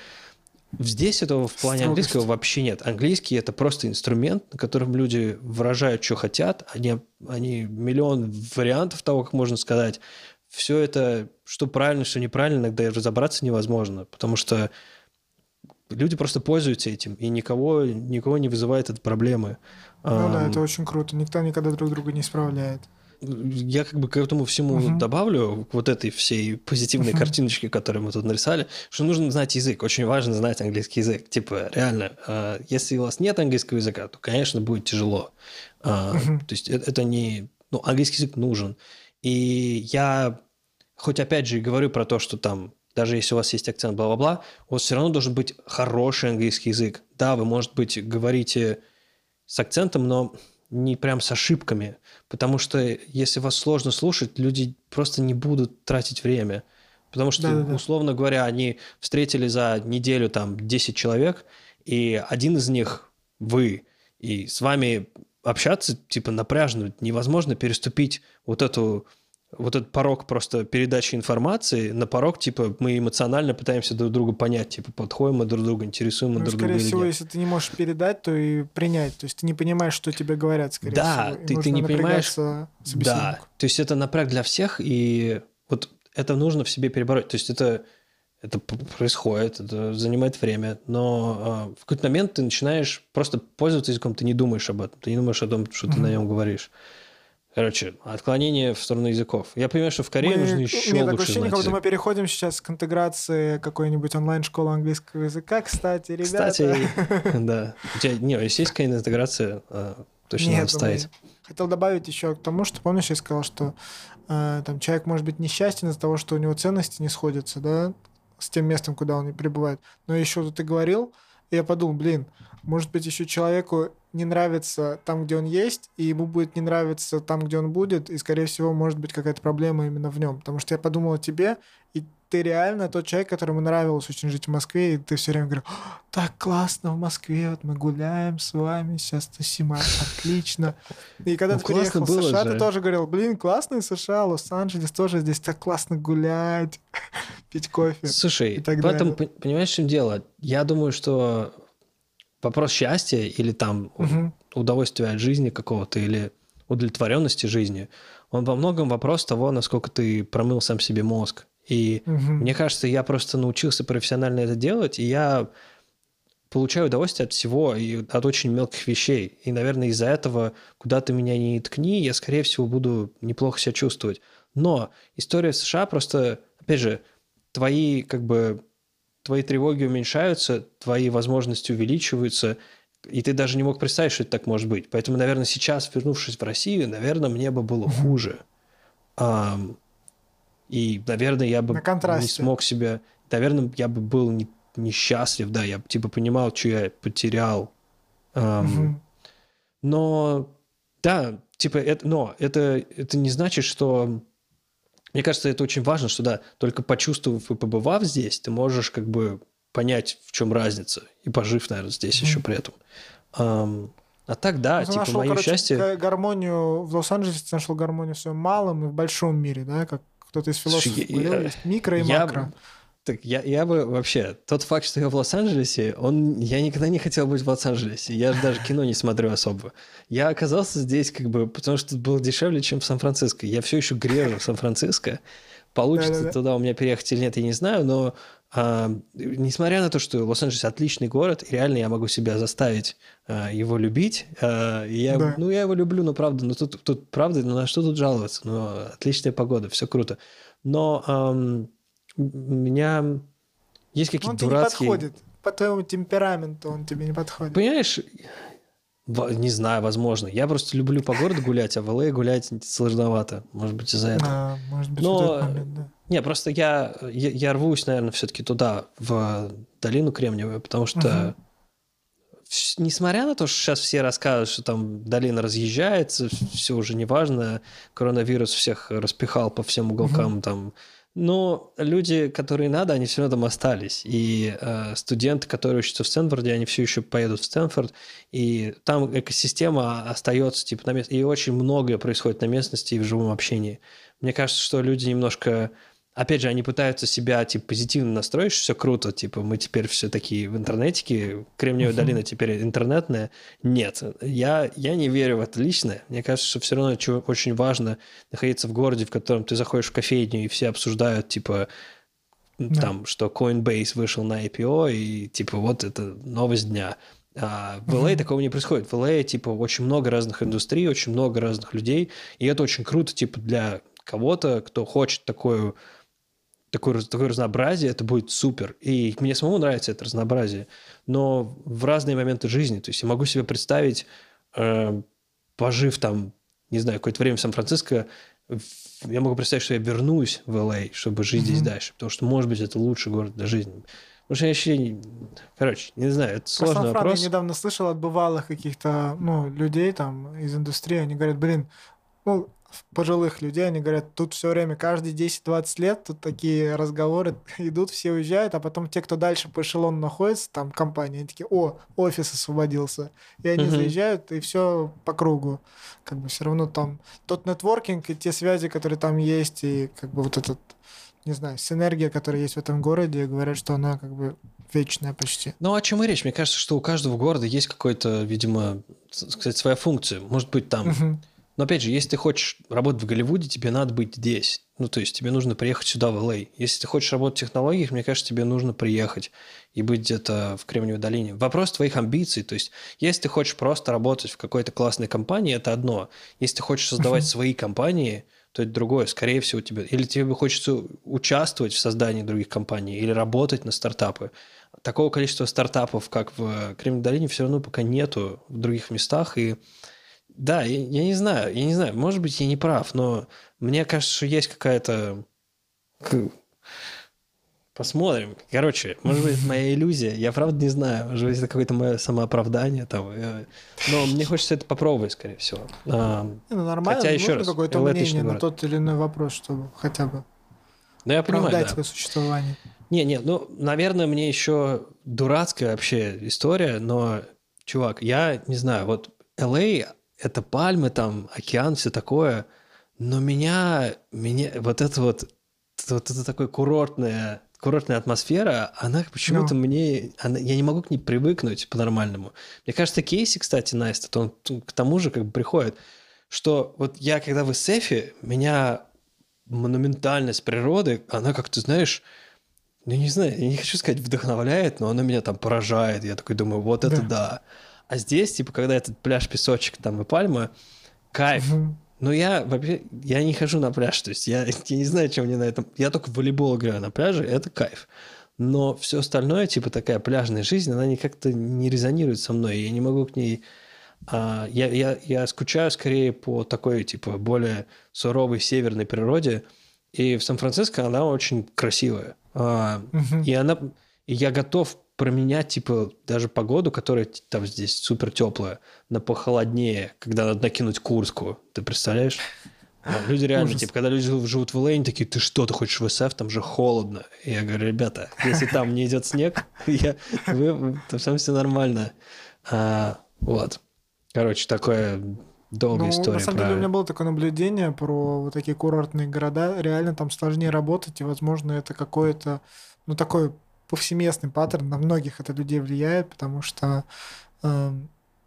Здесь этого в плане Строгость. английского вообще нет. Английский — это просто инструмент, на котором люди выражают, что хотят. Они, они миллион вариантов того, как можно сказать. Все это, что правильно, что неправильно, иногда разобраться невозможно, потому что люди просто пользуются этим, и никого, никого не вызывает это проблемы. Ну да, Ам, это очень круто. Никто никогда друг друга не исправляет. я как бы к этому всему Мгм. добавлю, к вот этой всей позитивной картиночке, которую мы тут нарисовали, что нужно знать язык. Очень важно знать английский язык. Типа, реально, а, если у вас нет английского языка, то, конечно, будет тяжело. Мгм. То есть это, это не... Ну, английский язык нужен. И я, хоть опять же и говорю про то, что там даже если у вас есть акцент, бла-бла-бла, у вас все равно должен быть хороший английский язык. Да, вы, может быть, говорите с акцентом, но не прям с ошибками. Потому что если вас сложно слушать, люди просто не будут тратить время. Потому что, Да-да-да. условно говоря, они встретили за неделю там 10 человек, и один из них вы, и с вами общаться типа напряжно, невозможно переступить вот эту вот этот порог просто передачи информации на порог, типа, мы эмоционально пытаемся друг друга понять, типа, подходим мы друг другу, интересуем мы Ну, друг скорее друга или всего, нет. если ты не можешь передать, то и принять. То есть ты не понимаешь, что тебе говорят, скорее Да, всего. и ты- ты не понимаешь- Да, то есть это напряг для всех, и вот это нужно в себе перебороть. То есть это, это происходит, это занимает время, но а, в какой-то момент ты начинаешь просто пользоваться языком, ты не думаешь об этом, ты не думаешь о том, что ты Мгм. на нем говоришь. Короче, отклонение в сторону языков. Я понимаю, что в Корее Мы- нужно еще такое лучше ощущение, знать как будто мы переходим сейчас к интеграции какой-нибудь онлайн-школы английского языка. Кстати, ребята... Кстати, [laughs] да. [laughs] У тебя, не, если есть какая-то интеграция, а, точно Нет, надо вставить. Хотел добавить еще к тому, что, помнишь, я сказал, что э, там человек может быть несчастен из-за того, что у него ценности не сходятся, да, с тем местом, куда он прибывает. Но еще ты говорил, и я подумал, блин, может быть, еще человеку не нравится там, где он есть, и ему будет не нравиться там, где он будет, и, скорее всего, может быть какая-то проблема именно в нем. Потому что я подумал о тебе, и ты реально тот человек, которому нравилось очень жить в Москве, и ты все время говорил, «А, так классно в Москве, вот мы гуляем с вами, сейчас тусим, а, отлично. И когда Ну, ты переехал в США, же. ты тоже говорил, блин, классный США, Лос-Анджелес тоже здесь так классно гулять, [laughs] пить кофе. Слушай, и так в этом, понимаешь, в чем дело? Я думаю, что вопрос счастья или там Мгм. удовольствия от жизни какого-то или удовлетворенности жизни, он во многом вопрос того, насколько ты промыл сам себе мозг. И Мгм. мне кажется, я просто научился профессионально это делать, и я получаю удовольствие от всего и от очень мелких вещей. И, наверное, из-за этого, куда ты меня не ткни, я, скорее всего, буду неплохо себя чувствовать. Но история США просто, опять же, твои как бы твои тревоги уменьшаются, твои возможности увеличиваются, и ты даже не мог представить, что это так может быть. Поэтому, наверное, сейчас, вернувшись в Россию, наверное, мне бы было хуже. Ам, и, наверное, я бы На не смог себя... Наверное, я бы был не- несчастлив, да, я бы типа понимал, что я потерял. Ам, Мгм. но, да, типа, это, но это, это не значит, что... Мне кажется, это очень важно, что, да, только почувствовав и побывав здесь, ты можешь как бы понять, в чем разница, и пожив, наверное, здесь Мгм. еще при этом. Ам, а так, да, ты типа, нашел, мое короче, счастье... га- гармонию в Лос-Анджелесе, ты нашел гармонию в своем малом и в большом мире, да, как кто-то из Слушай, философов я- говорил, есть микро и я- макро. Так я, я бы вообще... Тот факт, что я в Лос-Анджелесе, он... Я никогда не хотел быть в Лос-Анджелесе. Я же даже кино не смотрю особо. Я оказался здесь как бы... Потому что было дешевле, чем в Сан-Франциско. Я все еще грежу в Сан-Франциско. Получится Да-да-да. туда у меня переехать или нет, я не знаю, но а, несмотря на то, что Лос-Анджелес отличный город, и реально я могу себя заставить а, его любить. а, я, Да. Ну, я его люблю, но правда, ну тут, тут правда, ну на что тут жаловаться? Ну, отличная погода, все круто. Но ам, меня есть какие-то Он тебе не дурацкие... подходит. По твоему темпераменту он тебе не подходит. Понимаешь, не знаю, возможно. Я просто люблю по городу гулять, а в ЛА гулять сложновато. Может быть, из-за этого. А, может быть, Но- вот этот момент, да. Не, просто я, я, я рвусь, наверное, все-таки туда, в долину Кремниевую, потому что, вс- несмотря на то, что сейчас все рассказывают, что там долина разъезжается, все уже неважно, коронавирус всех распихал по всем уголкам, там Но люди, которые надо, они все равно там остались. И э, студенты, которые учатся в Стэнфорде, они все еще поедут в Стэнфорд. И там экосистема остается типа на месте. И очень многое происходит на местности и в живом общении. Мне кажется, что люди немножко опять же, они пытаются себя, типа, позитивно настроить, все круто, типа, мы теперь все такие в интернетике, Кремниевая долина теперь интернетная. Нет, я, я не верю в это лично. Мне кажется, что все равно очень важно находиться в городе, в котором ты заходишь в кофейню, и все обсуждают, типа, да. там, что Coinbase вышел на IPO, и, типа, вот это новость дня. А в LA uh-huh. такого не происходит. В LA, типа, очень много разных индустрий, очень много разных людей, и это очень круто, типа, для кого-то, кто хочет такую такое, такое разнообразие, это будет супер. И мне самому нравится это разнообразие. Но в разные моменты жизни. То есть я могу себе представить, э, пожив там, не знаю, какое-то время в Сан-Франциско, я могу представить, что я вернусь в Л.А., чтобы жить mm-hmm. здесь дальше. Потому что, может быть, это лучший город для жизни. Потому что я вообще... Короче, не знаю, это сложный Про вопрос. Я недавно слышал от бывалых каких-то ну, людей там из индустрии, они говорят, блин, ну, пожилых людей, они говорят, тут все время, каждые 10-20 лет тут такие разговоры [laughs] идут, все уезжают, а потом те, кто дальше по эшелону находится, там компания, они такие, о, офис освободился. И они uh-huh. заезжают, и все по кругу. Как бы все равно там тот нетворкинг и те связи, которые там есть, и как бы вот этот, не знаю, синергия, которая есть в этом городе, говорят, что она как бы вечная почти. Ну, о чем и речь? Мне кажется, что у каждого города есть какой-то, видимо, сказать, своя функция. Может быть, там... Uh-huh но опять же, если ты хочешь работать в Голливуде, тебе надо быть здесь. Ну, то есть тебе нужно приехать сюда, в Л.А. Если ты хочешь работать в технологиях, мне кажется, тебе нужно приехать и быть где-то в Кремниевой долине. Вопрос твоих амбиций. То есть, если ты хочешь просто работать в какой-то классной компании, это одно. Если ты хочешь создавать свои компании, то это другое. Скорее всего, тебе... Или тебе хочется участвовать в создании других компаний, или работать на стартапы. Такого количества стартапов, как в Кремниевой долине, все равно пока нету в других местах, и да, я, я не знаю, я не знаю, может быть, я не прав, но мне кажется, что есть какая-то... Посмотрим. Короче, может быть, это моя иллюзия. Я правда не знаю. Может быть, это какое-то мое самооправдание. Там. Но мне хочется это попробовать, скорее всего. А, ну, нормально, хотя еще раз, какое-то мнение на тот или иной вопрос, чтобы хотя бы ну, я понимаю, да. свое существование. Не, не, ну, наверное, мне еще дурацкая вообще история, но, чувак, я не знаю, вот LA это пальмы, там, океан, все такое. Но меня, меня вот это вот, вот это такое курортная, курортная атмосфера, она почему-то no. Ну. мне, она, я не могу к ней привыкнуть по-нормальному. Мне кажется, Кейси, кстати, Настя, он к тому же как бы приходит, что вот я, когда в Эсэфе, меня монументальность природы, она как-то, знаешь, ну, не знаю, я не хочу сказать вдохновляет, но она меня там поражает. Я такой думаю, вот это да. да. А здесь, типа, когда этот пляж, песочек там и пальма, кайф. Но я вообще, я не хожу на пляж, то есть я, я не знаю, чем мне на этом... Я только в волейбол играю на пляже, это кайф. Но все остальное, типа такая пляжная жизнь, она не как-то не резонирует со мной, я не могу к ней... А, я, я, я скучаю скорее по такой, типа, более суровой северной природе, и в Сан-Франциско она очень красивая. А, угу. И она... И я готов променять, типа, даже погоду, которая там здесь супер теплая, на похолоднее, когда надо накинуть куртку. Ты представляешь? Люди реально, Ужас. типа, когда люди живут в Лейне, такие, ты что, ты хочешь в СФ, там же холодно. И я говорю, ребята, если там не идет снег, [laughs] я, вы, то там все нормально. А, вот. Короче, такая долгая ну, история. На самом деле у меня было такое наблюдение про вот такие курортные города. Реально там сложнее работать, и, возможно, это какое-то, ну, такое повсеместный паттерн, на многих это людей влияет, потому что, э,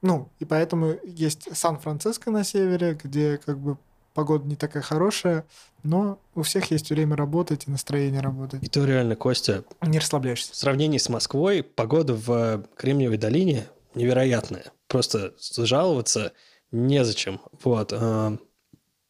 ну, и поэтому есть Сан-Франциско на севере, где как бы погода не такая хорошая, но у всех есть время работать и настроение работать. И то реально, Костя... Не расслабляешься. В сравнении с Москвой погода в Кремниевой долине невероятная. Просто жаловаться незачем. Вот.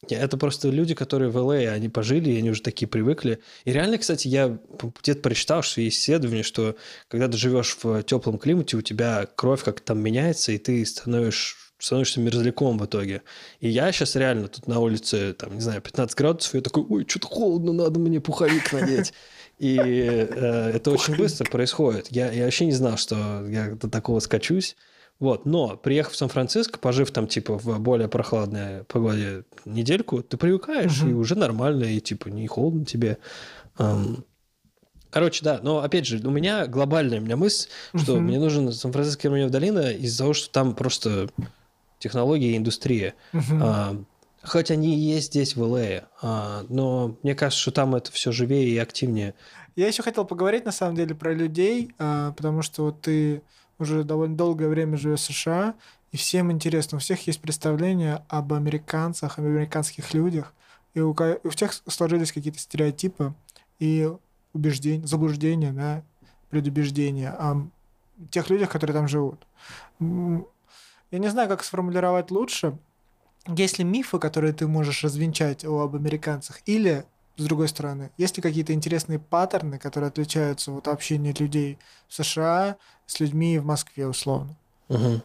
А, это просто люди, которые в ЛА, они пожили, и они уже такие привыкли. И реально, кстати, я где-то прочитал, что есть исследование, что когда ты живешь в теплом климате, у тебя кровь как-то там меняется, и ты становишься становишься мерзляком в итоге. И я сейчас реально тут на улице, там, не знаю, 15 градусов, я такой, ой, что-то холодно, надо мне пуховик надеть. И э, это очень быстро происходит. Я, я вообще не знал, что я до такого скачусь. Вот, но приехав в Сан-Франциско, пожив там типа в более прохладной погоде недельку, ты привыкаешь, угу. и уже нормально, и типа не холодно тебе. Короче, да, но опять же, у меня глобальная у меня мысль, что uh-huh. мне нужен Сан-Франциско Кремниевая долина из-за того, что там просто технология и индустрия. Uh-huh. А, хоть они и есть здесь в ЛА, а, но мне кажется, что там это все живее и активнее. Я еще хотел поговорить на самом деле про людей, а, потому что вот ты уже довольно долгое время живешь в США, и всем интересно, у всех есть представление об американцах, об американских людях, и у, у всех сложились какие-то стереотипы, и убеждения, заблуждения, да, предубеждения о тех людях, которые там живут. Я не знаю, как сформулировать лучше. Есть ли мифы, которые ты можешь развенчать об американцах? Или, с другой стороны, есть ли какие-то интересные паттерны, которые отличаются от общения людей в США с людьми в Москве, условно? Угу.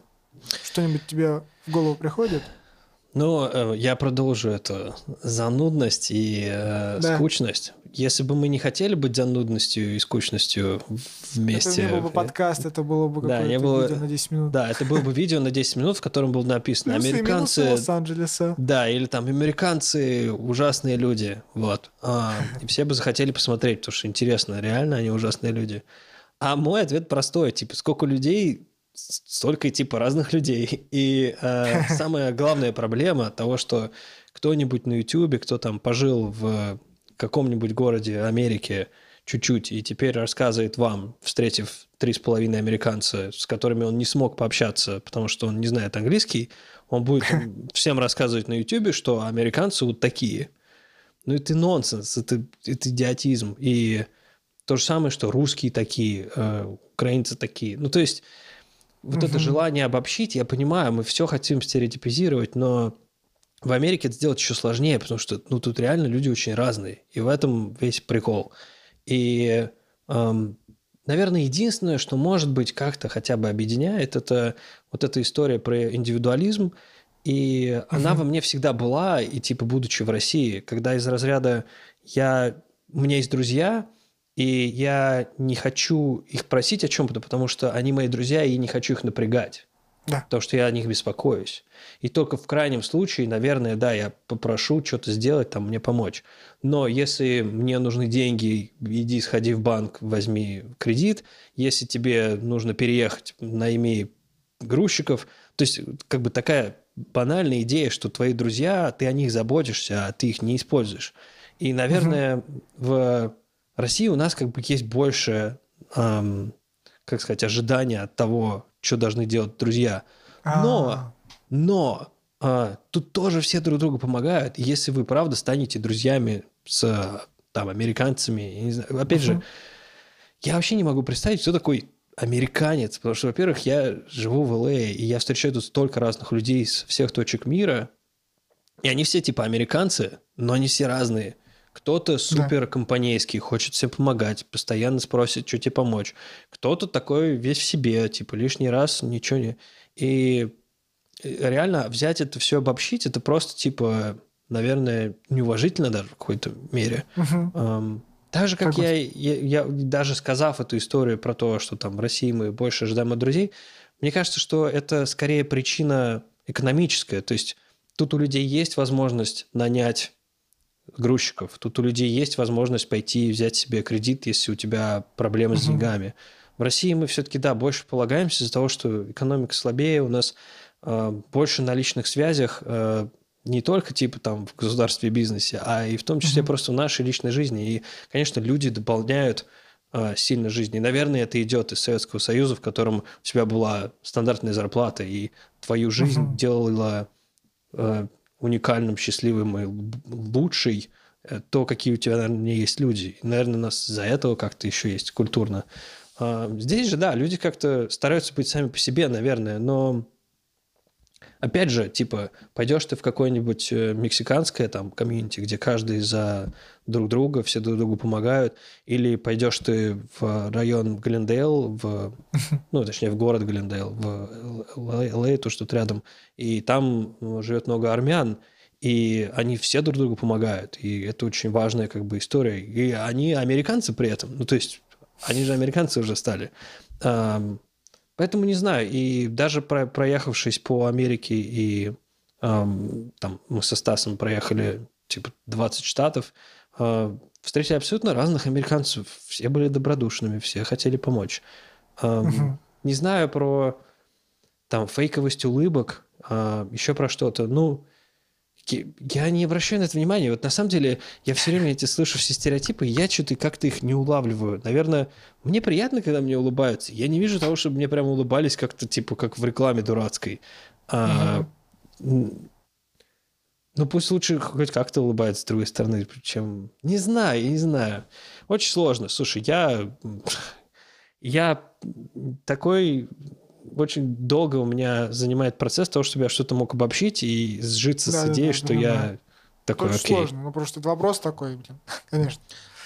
Что-нибудь тебе в голову приходит? Ну, э, я продолжу эту занудность и э, да. скучность. Если бы мы не хотели быть занудностью и скучностью вместе... Это не был бы подкаст, это было бы да, не было... видео на 10 минут. Да, это было бы видео на 10 минут, в котором было написано Плюсы «Американцы...» Лос-Анджелеса. Да, или там «Американцы ужасные люди». Вот. А, и все бы захотели посмотреть, потому что интересно, реально они ужасные люди. А мой ответ простой, типа, сколько людей столько типа разных людей. И э, [laughs] самая главная проблема того, что кто-нибудь на YouTube, кто там пожил в каком-нибудь городе Америки чуть-чуть и теперь рассказывает вам, встретив три с половиной американца, с которыми он не смог пообщаться, потому что он не знает английский, он будет [laughs] всем рассказывать на YouTube, что американцы вот такие. Ну, это нонсенс, это, это идиотизм. И то же самое, что русские такие, э, украинцы такие. Ну, то есть вот угу. это желание обобщить, я понимаю, мы все хотим стереотипизировать, но в Америке это сделать еще сложнее, потому что ну, тут реально люди очень разные. И в этом весь прикол. И, эм, наверное, единственное, что может быть как-то хотя бы объединяет, это вот эта история про индивидуализм. И угу. она во мне всегда была, и типа будучи в России, когда из разряда я, у меня есть друзья, и я не хочу их просить о чем-то, потому что они мои друзья, и не хочу их напрягать. Да. Потому что я о них беспокоюсь. И только в крайнем случае, наверное, да, я попрошу что-то сделать, там, мне помочь. Но если мне нужны деньги, иди, сходи в банк, возьми кредит. Если тебе нужно переехать, найми грузчиков. То есть, как бы такая банальная идея, что твои друзья, ты о них заботишься, а ты их не используешь. И, наверное, угу. в России у нас как бы есть больше, эм, как сказать, ожидания от того, что должны делать друзья. Но, А-а-а. но э, тут тоже все друг другу помогают. Если вы правда станете друзьями с там американцами, я не знаю, опять uh-huh. же, я вообще не могу представить, кто такой американец, потому что, во-первых, я живу в ЛА, и я встречаю тут столько разных людей из всех точек мира, и они все типа американцы, но они все разные. Кто-то супер компанейский, хочет всем помогать, постоянно спросит, что тебе помочь. Кто-то такой весь в себе, типа лишний раз ничего не... И реально взять это все обобщить, это просто типа, наверное, неуважительно даже в какой-то мере. Угу. Так же, как я, я, я, даже сказав эту историю про то, что там в России мы больше ожидаем от друзей, мне кажется, что это скорее причина экономическая. То есть тут у людей есть возможность нанять грузчиков. Тут у людей есть возможность пойти и взять себе кредит, если у тебя проблемы с деньгами. В России мы все-таки, да, больше полагаемся из-за того, что экономика слабее, у нас э, больше на личных связях, э, не только типа там в государстве и бизнесе, а и в том числе mm просто в нашей личной жизни. И, конечно, люди дополняют э, сильно жизнь. И, наверное, это идет из Советского Союза, в котором у тебя была стандартная зарплата, и твою жизнь mm делала э, уникальным, счастливым и лучший, э, то, какие у тебя, наверное, есть люди. И, наверное, нас за этого как-то еще есть культурно. А, здесь же, да, люди как-то стараются быть сами по себе, наверное, но опять же, типа, пойдешь ты в какое-нибудь э, мексиканское там комьюнити, где каждый за друг друга, все друг другу помогают, или пойдешь ты в район Глендейл, в, [laughs] ну, точнее, в город Глендейл, в Л.А., то, что тут рядом, и там ну, живет много армян, и они все друг другу помогают, и это очень важная как бы история. И они американцы при этом, ну, то есть они же американцы уже стали. Поэтому не знаю. И даже проехавшись по Америке и эм, там мы со Стасом проехали типа 20 штатов, э, встретили абсолютно разных американцев. Все были добродушными, все хотели помочь. Э, угу. Не знаю про там фейковость улыбок, э, еще про что-то. Ну, я не обращаю на это внимания. Вот на самом деле я все время эти слышу все стереотипы, и я что-то как-то их не улавливаю. Наверное, мне приятно, когда мне улыбаются. Я не вижу того, чтобы мне прямо улыбались как-то, типа, как в рекламе дурацкой. А, угу. Ну, пусть лучше хоть как-то улыбается с другой стороны, чем... Не знаю, я не знаю. Очень сложно. Слушай, я... Я такой очень долго у меня занимает процесс того, чтобы я что-то мог обобщить и сжиться да, с идеей, да, что да, я да. такой, Это окей. сложно, ну просто это вопрос такой, блин, [laughs] конечно.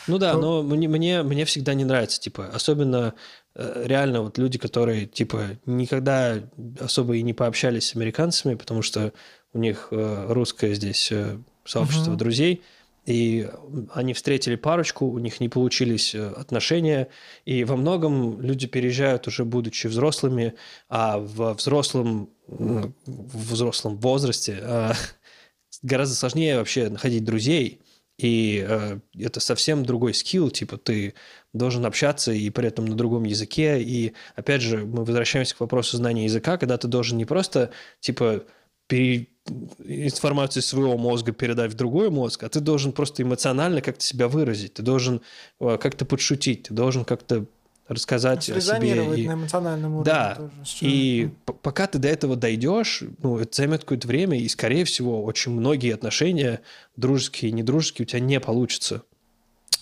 Ну да, то... но мне, мне, мне всегда не нравится, типа, особенно э, реально вот люди, которые, типа, никогда особо и не пообщались с американцами, потому что у них э, русское здесь э, сообщество uh-huh. друзей, и они встретили парочку, у них не получились э, отношения, и во многом люди переезжают уже будучи взрослыми, а в взрослом, в взрослом возрасте а, гораздо сложнее вообще находить друзей, и э, это совсем другой скилл, типа ты должен общаться и при этом на другом языке, и опять же мы возвращаемся к вопросу знания языка, когда ты должен не просто типа пере информацию своего мозга передать в другой мозг, а ты должен просто эмоционально как-то себя выразить, ты должен э, как-то подшутить, ты должен как-то рассказать о себе. И... на эмоциональном уровне. Да, тоже, и пока ты до этого дойдешь, ну, это займет какое-то время, и, скорее всего, очень многие отношения, дружеские и недружеские, у тебя не получится.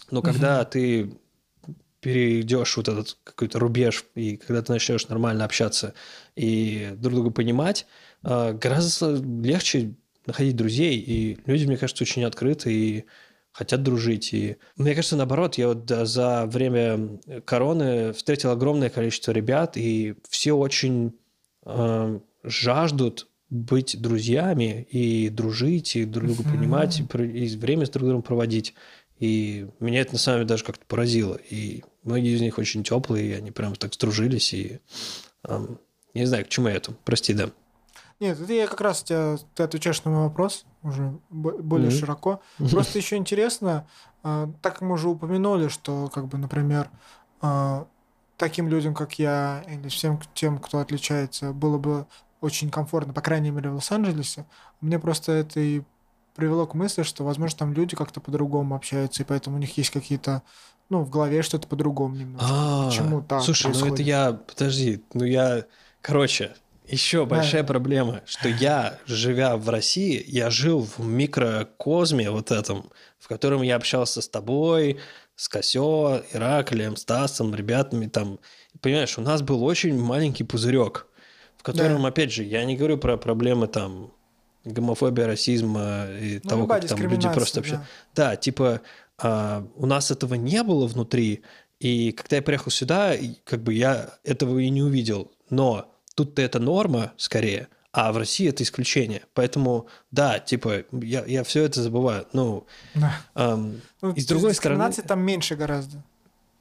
Но когда угу. ты перейдешь вот этот какой-то рубеж, и когда ты начнешь нормально общаться и друг друга понимать, гораздо легче находить друзей, и люди, мне кажется, очень открыты и хотят дружить. И мне кажется, наоборот, я вот за время короны встретил огромное количество ребят, и все очень э, жаждут быть друзьями и дружить, и друг друга понимать, и, и время с друг другом проводить. И меня это на самом деле даже как-то поразило. И многие из них очень теплые, и они прям так сдружились. И э, не знаю, к чему я это. Прости, да. Нет, это я как раз тебя, ты отвечаешь на мой вопрос уже более mm-hmm. широко. Просто еще интересно, а, так как мы уже упомянули, что, как бы, например, а, таким людям, как я, или всем тем, кто отличается, было бы очень комфортно, по крайней мере, в Лос-Анджелесе. Мне просто это и привело к мысли, что, возможно, там люди как-то по-другому общаются, и поэтому у них есть какие-то, ну, в голове что-то по-другому немножко. А, Почему так Слушай, ну это я, подожди, ну я, короче, еще большая да. проблема, что я, живя в России, я жил в микрокозме вот этом, в котором я общался с тобой, с Косё, Ираклием, Стасом, ребятами там. Понимаешь, у нас был очень маленький пузырек, в котором, да. опять же, я не говорю про проблемы там гомофобия, расизма и ну, того, как там люди просто вообще... Да, да типа а, у нас этого не было внутри, и когда я приехал сюда, как бы я этого и не увидел. Но Тут-то это норма скорее, а в России это исключение. Поэтому, да, типа, я, я все это забываю. Ну, да. эм, ну и с другой стороны... там меньше гораздо.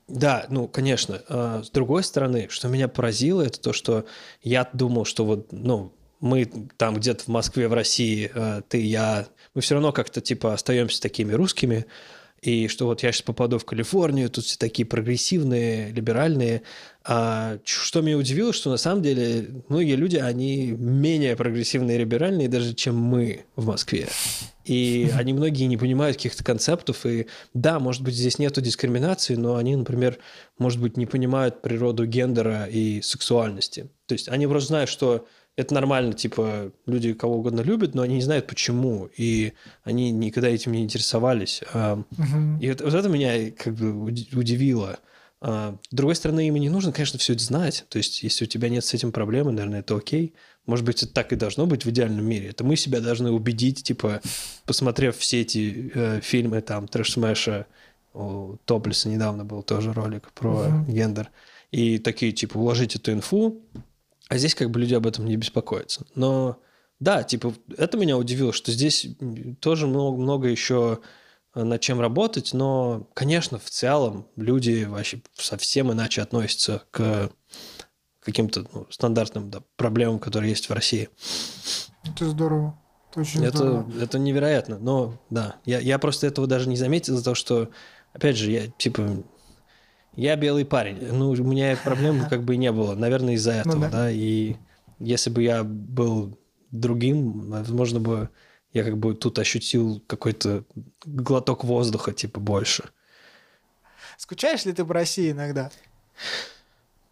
Да, ну, конечно. Э, с другой стороны, что меня поразило, это то, что я думал, что вот, ну, мы там где-то в Москве, в России, э, ты, я, мы все равно как-то, типа, остаемся такими русскими, и что вот я сейчас попаду в Калифорнию, тут все такие прогрессивные, либеральные. А что меня удивило, что на самом деле многие люди, они менее прогрессивные и либеральные даже, чем мы в Москве. И [laughs] они многие не понимают каких-то концептов. И да, может быть, здесь нету дискриминации, но они, например, может быть, не понимают природу гендера и сексуальности. То есть они просто знают, что это нормально, типа, люди кого угодно любят, но они не знают почему, и они никогда этим не интересовались. Угу. И вот, вот это меня как бы удивило. А, с другой стороны, им не нужно, конечно, все это знать. То есть, если у тебя нет с этим проблемы, наверное, это окей. Может быть, это так и должно быть в идеальном мире. Это мы себя должны убедить, типа, посмотрев все эти э, фильмы, там, Трэш Смэша, у Топлиса недавно был тоже ролик про uh гендер. И такие, типа, уложить эту инфу, а здесь как бы люди об этом не беспокоятся. Но да, типа, это меня удивило, что здесь тоже много, много еще э, над чем работать, но, конечно, в целом люди вообще совсем иначе относятся к каким-то ну, стандартным да, проблемам, которые есть в России. Это здорово. Это очень Это, здорово. это невероятно. Но да, я, я просто этого даже не заметил из-за того, что, опять же, я типа я белый парень. Ну, у меня проблем как бы и не было. Наверное, из-за этого, Ну да. да. И если бы я был другим, возможно бы я как бы тут ощутил какой-то глоток воздуха, типа, больше. Скучаешь ли ты по России иногда?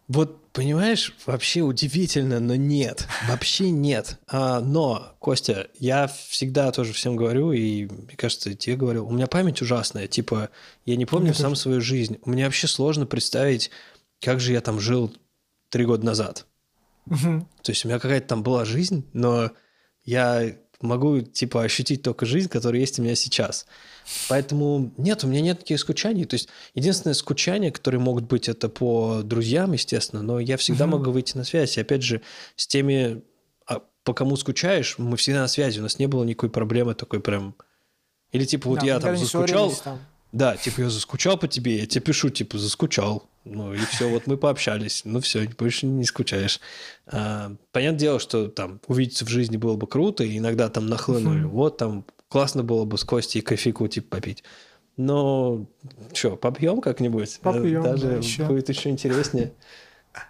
Вот, понимаешь, вообще удивительно, но нет. Вообще нет. А, но, Костя, я всегда тоже всем говорю, и, мне кажется, и тебе говорил, у меня память ужасная. Типа, я не помню меня сам тоже. свою жизнь. Мне вообще сложно представить, как же я там жил три года назад. Мгм. То есть у меня какая-то там была жизнь, но я могу, типа, ощутить только жизнь, которая есть у меня сейчас. Поэтому нет, у меня нет таких скучаний. То есть единственное скучание, которые могут быть, это по друзьям, естественно, но я всегда могу выйти на связь. И опять же, с теми, а, по кому скучаешь, мы всегда на связи. У нас не было никакой проблемы такой прям... Или типа вот Да, я там заскучал, там. да, типа я заскучал по тебе, я тебе пишу, типа заскучал. Ну и все, вот мы пообщались. Ну все, больше не скучаешь. А, понятное дело, что там увидеться в жизни было бы круто, и иногда там нахлынули. Вот там классно было бы с Костей кофейку типа попить. Но что, попьем как-нибудь? Попьем, Даже да, ещё. будет еще интереснее. [laughs]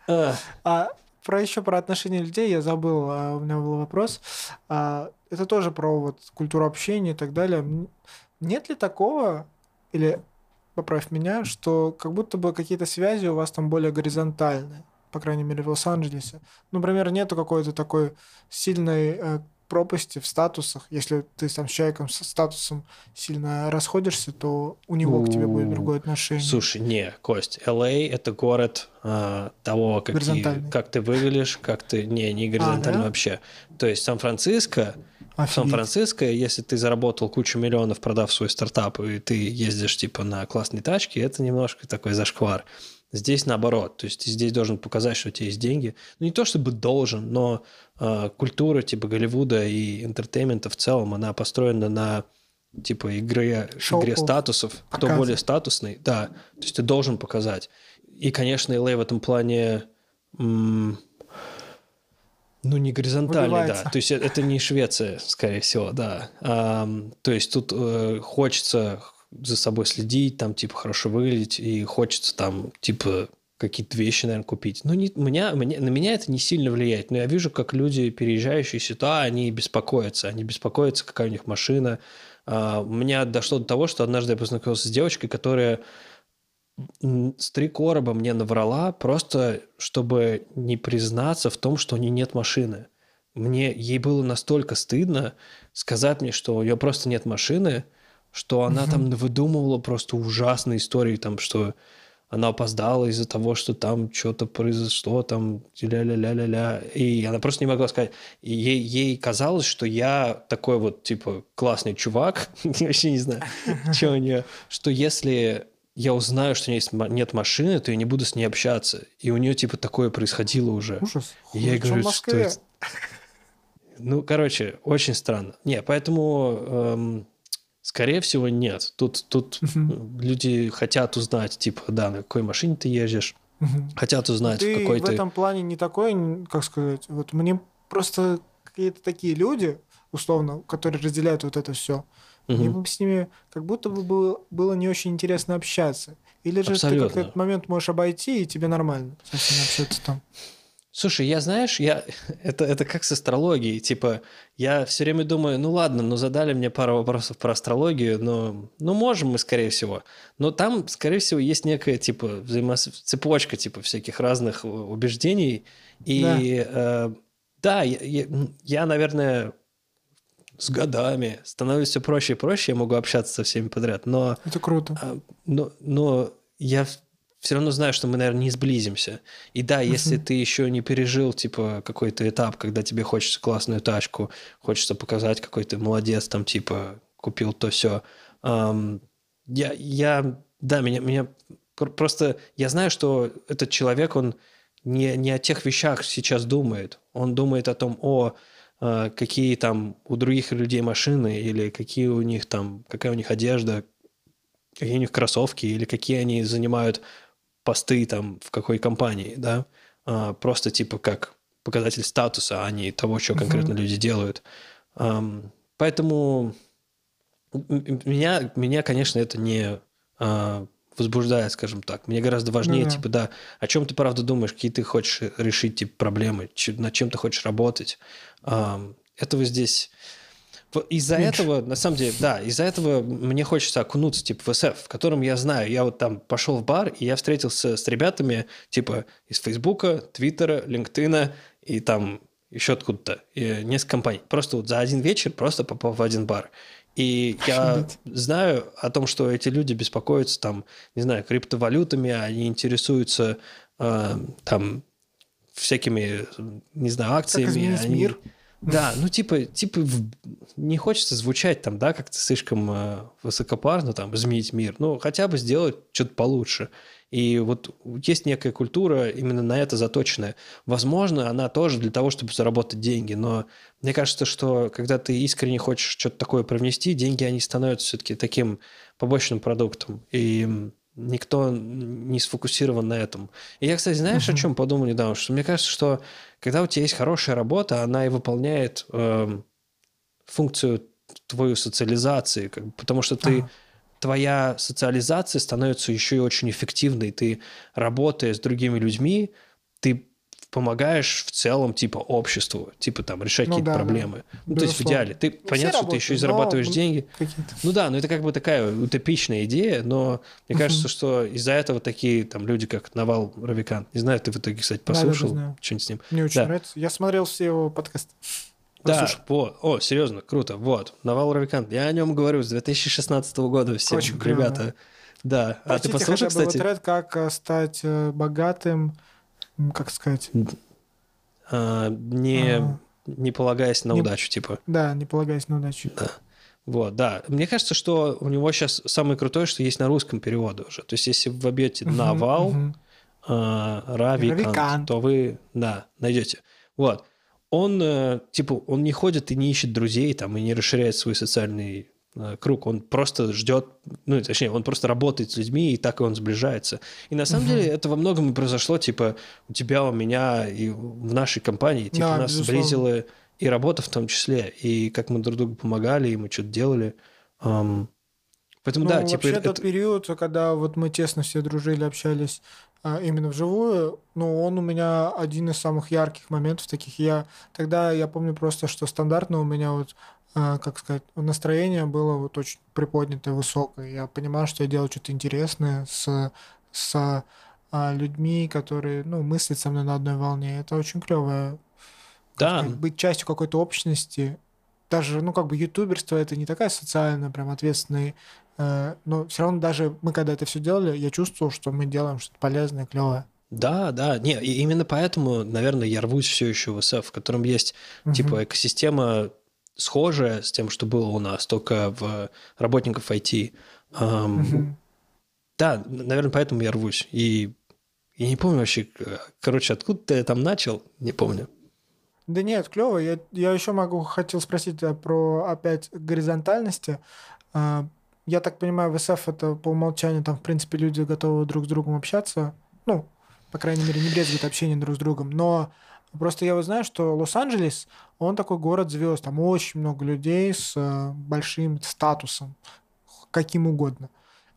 А, А про еще про отношения людей я забыл, а, у меня был вопрос. А, это тоже про вот культуру общения и так далее. Нет ли такого, или поправь меня, что как будто бы какие-то связи у вас там более горизонтальные, по крайней мере в Лос-Анджелесе? Например, нету какой-то такой сильной э, пропасти в статусах. Если ты там с человеком со статусом сильно расходишься, то у него к тебе будет другое отношение. Слушай, не, Кость, LA это город а, того, какие, Горизонтальный. как ты выглядишь, как ты... Не, не горизонтально да? вообще. То есть Сан-Франциско, в. Сан-Франциско, если ты заработал кучу миллионов, продав свой стартап, и ты ездишь типа на классной тачке, это немножко такой зашквар. Здесь наоборот, то есть ты здесь должен показать, что у тебя есть деньги. Ну не то чтобы должен, но э, культура типа Голливуда и энтертейнмента в целом, она построена на типа игре, игре статусов. Кто Показы. более статусный, да. То есть ты должен показать. И, конечно, LA в этом плане м, ну, не горизонтальный, да. Выбивается. То есть э- это не Швеция, скорее всего, да. Ам, то есть тут э, хочется за собой следить, там, типа, хорошо выглядеть, и хочется там, типа, какие-то вещи, наверное, купить. Ну, не, меня, мне- на меня это не сильно влияет, но я вижу, как люди, переезжающие сюда, они беспокоятся. Они беспокоятся, какая у них машина. А, у меня дошло до того, что однажды я познакомился с девочкой, которая с три короба мне наврала, просто чтобы не признаться в том, что у нее нет машины. Мне ей было настолько стыдно сказать мне, что у нее просто нет машины, что она там выдумывала просто ужасные истории, там, что она опоздала из-за того, что там что-то произошло, там ля-ля-ля-ля-ля. И она просто не могла сказать. И ей, ей казалось, что я такой вот, типа, классный чувак, [laughs] я вообще не знаю, [laughs] что у нее, что если я узнаю, что у нее есть, нет машины, то я не буду с ней общаться. И у нее, типа, такое происходило уже. Ужас. И я ей говорю, что это... Ну, короче, очень странно. Не, поэтому, эм, скорее всего, нет. Тут, тут Мгм. люди хотят узнать, типа, да, на какой машине ты ездишь, Мгм. хотят узнать, ты в какой в ты... этом плане не такой, как сказать, вот мне просто какие-то такие люди, условно, которые разделяют вот это все, мне Мгм. бы с ними как будто бы было, было не очень интересно общаться. Или же ты Абсолютно. как этот момент можешь обойти, и тебе нормально со всеми общаться там. Слушай, я, знаешь, я... [laughs] Это, это как с астрологией. Типа, я все время думаю, ну ладно, ну задали мне пару вопросов про астрологию, но... Ну, можем мы, скорее всего. Но там, скорее всего, есть некая, типа, взаимос... цепочка, типа, всяких разных э, убеждений. И э, да, я, я- я, наверное, с годами становлюсь все проще и проще, я могу общаться со всеми подряд, но... Это круто. А, Но, но я все равно знаю, что мы, наверное, не сблизимся. И да, если ты еще не пережил, типа, какой-то этап, когда тебе хочется классную тачку, хочется показать, какой ты молодец, там, типа, купил то все. я, я, да, меня, меня пр- просто, я знаю, что этот человек, он не, не о тех вещах сейчас думает. Он думает о том, о, а, какие там у других людей машины, или какие у них там, какая у них одежда, какие у них кроссовки, или какие они занимают посты там в какой компании, да, А, просто типа как показатель статуса, а не того, что конкретно Мгм. люди делают. Ам, поэтому меня, меня, конечно, это не а, возбуждает, скажем так. Мне гораздо важнее, да. типа, да, о чем ты правда думаешь, какие ты хочешь решить, типа, проблемы, над чем ты хочешь работать. А, этого здесь... Из-за этого, на самом деле, да, из-за этого мне хочется окунуться, типа, в СФ, в котором я знаю, я вот там пошел в бар, и я встретился с ребятами, типа, из Фейсбука, Твиттера, Линктына, и там еще откуда-то, несколько компаний. Просто вот за один вечер просто попал в один бар. И я знаю о том, что эти люди беспокоятся там, не знаю, криптовалютами, они интересуются э, там всякими, не знаю, акциями. Как они... мир. Да, ну типа, типа не хочется звучать там, да, как-то слишком э, высокопарно, там, изменить мир. Ну, хотя бы сделать что-то получше. И вот есть некая культура именно на это заточенная. Возможно, она тоже для того, чтобы заработать деньги, но мне кажется, что когда ты искренне хочешь что-то такое привнести, деньги, они становятся все-таки таким побочным продуктом. И никто не сфокусирован на этом. И я, кстати, знаешь, uh-huh. о чем подумал недавно? Что мне кажется, что когда у тебя есть хорошая работа, она и выполняет э, функцию твою социализации, как, потому что ты uh-huh твоя социализация становится еще и очень эффективной. Ты, работая с другими людьми, ты помогаешь в целом, типа, обществу, типа, там, решать ну, какие-то да, проблемы. Да. Ну, Безусловно. то есть, в идеале. Ты, ну, понятно, что ты еще и зарабатываешь деньги. Ну да, ну это как бы такая утопичная идея, но мне кажется, что из-за этого такие там люди, как Навал Равикан, не знаю, ты в итоге, кстати, послушал да, что-нибудь с ним? Мне очень да. нравится. Я смотрел все его подкасты. Да, вот. О, серьезно, круто. Вот. Навал Равикант. Я о нем говорю с 2016 года всем, Очень ребята. Клево. Да. Простите, а ты послушал, кстати? Тред, как э, стать э, богатым, как сказать? А, не, а, не полагаясь на не, удачу, типа. Да, не полагаясь на удачу. Да. Вот, да. Мне кажется, что у него сейчас самое крутое, что есть на русском переводе уже. То есть, если вы вобьете Навал, uh-huh. э, Равикант, Равикант, то вы, да, найдете. Вот он, э, типа, он не ходит и не ищет друзей, там, и не расширяет свой социальный круг. Он просто ждет, ну, точнее, он просто работает с людьми, и так и он сближается. И на самом угу. деле это во многом и произошло, типа, у тебя, у меня и в нашей компании, типа, да, нас безусловно. сблизила и работа в том числе, и как мы друг другу помогали, и мы что-то делали. Um, Поэтому, ну, да, типа... Вообще это... тот период, когда вот мы тесно все дружили, общались а, именно вживую, ну, он у меня один из самых ярких моментов таких. Я тогда, я помню просто, что стандартно у меня вот как сказать, настроение было вот очень приподнятое, высокое. Я понимаю, что я делаю что-то интересное с, с а, людьми, которые, ну, мыслят со мной на одной волне. Это очень клевое. Да. Сказать, быть частью какой-то общности. Даже, ну, как бы ютуберство это не такая социально прям ответственная Э, но все равно даже мы когда это все делали, я чувствовал, что мы делаем что-то полезное, клевое. Да, да, не, и именно поэтому, наверное, я рвусь все еще в СФ, в котором есть угу. типа экосистема схожая с тем, что было у нас, только в работников IT. Угу. Да, наверное, поэтому я рвусь. И я не помню вообще, короче, откуда ты там начал, не помню. Да нет, клево. Я, я еще могу хотел спросить э, про опять горизонтальности. А, я так понимаю, в СФ это по умолчанию, там, в принципе, люди готовы друг с другом общаться. Ну, по крайней мере, не брезгуют общением друг с другом. Но просто я вот знаю, что Лос-Анджелес, он такой город звезд. Там очень много людей с э, большим статусом, каким угодно.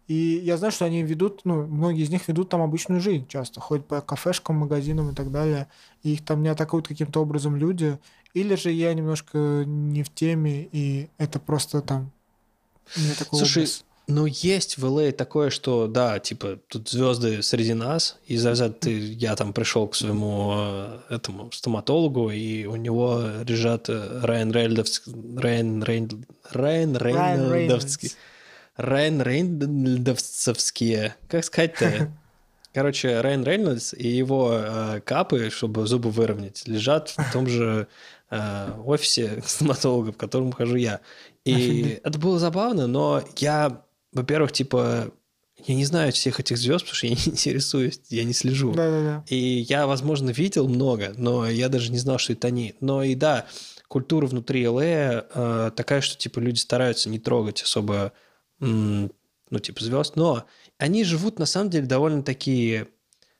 И я знаю, что они ведут, ну, многие из них ведут там обычную жизнь часто, ходят по кафешкам, магазинам и так далее, и их там не атакуют каким-то образом люди, или же я немножко не в теме, и это просто там Слушай, образ. Ну есть в LA такое, что да, типа тут звезды среди нас, и за ты, я там пришел к своему э, этому стоматологу, и у него лежат э, Райан Рейнольдовский, Райан, Рейн, Райан Рейнольдовский, Райан Рейнольдовцевские, как сказать-то? [laughs] Короче, Райан Рейнольдс и его э, капы, чтобы зубы выровнять, лежат в том же э, офисе стоматолога, в котором хожу я. И [laughs] это было забавно, но я, во-первых, типа, я не знаю всех этих звезд, потому что я [laughs] не интересуюсь, я не слежу. Да-да-да. И я, возможно, видел много, но я даже не знал, что это они. Но и да, культура внутри ЛА э, такая, что типа люди стараются не трогать особо, ну, типа звезд, но они живут на самом деле довольно такие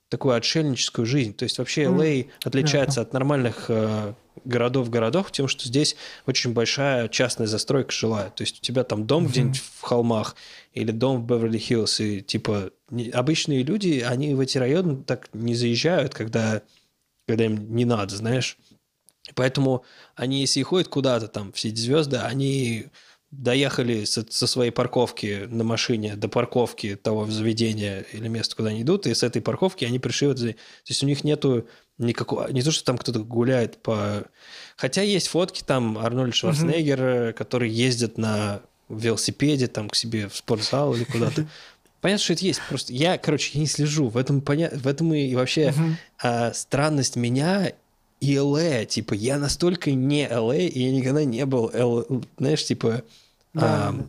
такую отшельническую жизнь. То есть вообще LA mm. отличается yeah. от нормальных э, городов-городов тем, что здесь очень большая частная застройка жилая. То есть у тебя там дом mm-hmm. где-нибудь в холмах или дом в Беверли-Хиллз, и типа обычные люди, они в эти районы так не заезжают, когда, когда им не надо, знаешь. Поэтому они, если ходят куда-то там, все эти звезды, они доехали со, со своей парковки на машине до парковки того заведения или места, куда они идут, и с этой парковки они пришли... Вот, то есть у них нету никакого... Не то, что там кто-то гуляет по... Хотя есть фотки, там Арнольд Шварценеггер, mm-hmm. который ездит на велосипеде там к себе в спортзал или куда-то. [laughs] Понятно, что это есть. Просто я, короче, я не слежу. В этом, поня... в этом и вообще uh-huh. а, странность меня и ЛА. Типа, я настолько не ЛА, и я никогда не был, Л... знаешь, типа, да. а,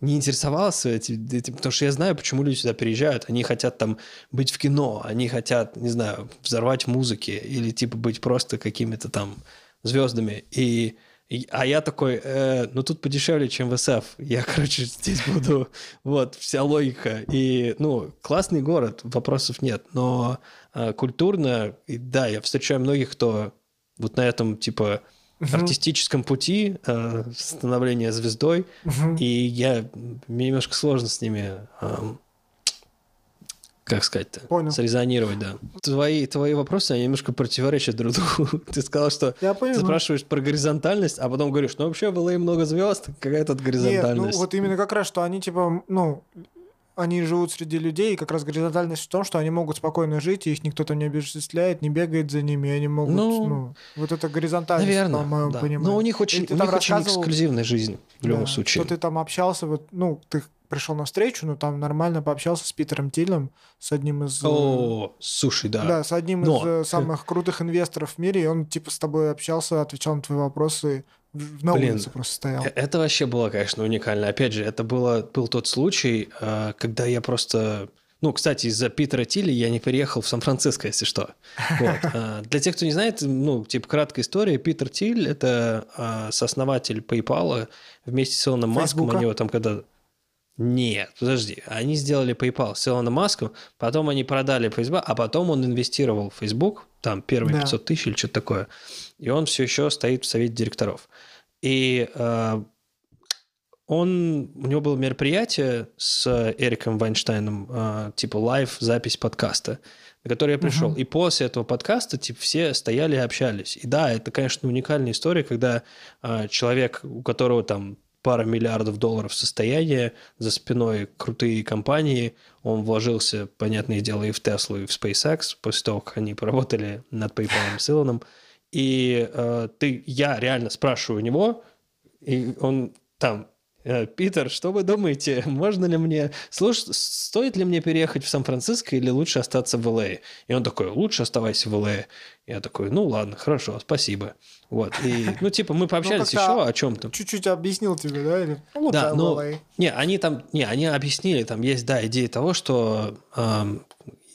не интересовался этим, этим, потому что я знаю, почему люди сюда приезжают. Они хотят там быть в кино, они хотят, не знаю, взорвать музыки или типа быть просто какими-то там звездами. И а я такой, э, ну тут подешевле, чем в СФ. Я, [laughs] короче, здесь буду. Вот, вся логика. И, ну, классный город, вопросов нет. Но э, культурно, и, да, я встречаю многих, кто вот на этом, типа, артистическом пути э, становления звездой. И я, мне немножко сложно с ними... Э, как сказать-то? Понял. Срезонировать, да. Твои, твои вопросы, они немножко противоречат друг другу. [laughs] Ты сказал, что Я ты спрашиваешь про горизонтальность, а потом говоришь, ну вообще в LA много звезд, какая тут горизонтальность? Нет, ну вот именно как раз, что они типа, ну, они живут среди людей, и как раз горизонтальность в том, что они могут спокойно жить, и их никто там не обесчисляет, не бегает за ними, и они могут, ну, ну вот это горизонтальность, наверное, по моему да. пониманию. Но у них очень, у них очень эксклюзивная жизнь в любом да, случае. Что ты там общался, вот, ну, ты пришел на встречу, но там нормально пообщался с Питером Тилем, с одним из... Э, О, слушай, да. Да, с одним но... из э, самых крутых инвесторов в мире, и он типа с тобой общался, отвечал на твои вопросы, на Блин, улице просто стоял. Э, это вообще было, конечно, уникально. Опять же, это было, был тот случай, когда я просто... Ну, кстати, из-за Питера Тилли я не переехал в Сан-Франциско, если что. [laughs] Вот. Для тех, кто не знает, ну, типа, краткая история. Питер Тиль – это сооснователь PayPal вместе с Илоном Маском. Они его там когда нет, подожди. Они сделали PayPal с Илоном Маском, потом они продали Facebook, а потом он инвестировал в Facebook, там первые да. 500 тысяч или что-то такое, и он все еще стоит в совете директоров. И э, он, у него было мероприятие с Эриком Вайнштейном, э, типа лайв-запись подкаста, на который я пришел. Угу. И после этого подкаста типа все стояли и общались. И да, это, конечно, уникальная история, когда э, человек, у которого там пара миллиардов долларов состояния, за спиной крутые компании. Он вложился, понятное дело, и в Tesla, и в SpaceX, после того, как они поработали над PayPal с Илоном. И э, ты, я реально спрашиваю у него, и он там Питер, что вы думаете, можно ли мне, слуш, стоит ли мне переехать в Сан-Франциско или лучше остаться в ЛА? И он такой, лучше оставайся в ЛА. Я такой, ну ладно, хорошо, спасибо. Вот, и, [laughs] ну, типа, мы пообщались ну, еще о чем-то. Чуть-чуть объяснил тебе, да? Или, ну, да, ну, не, они там, не, они объяснили, там есть, да, идея того, что эм,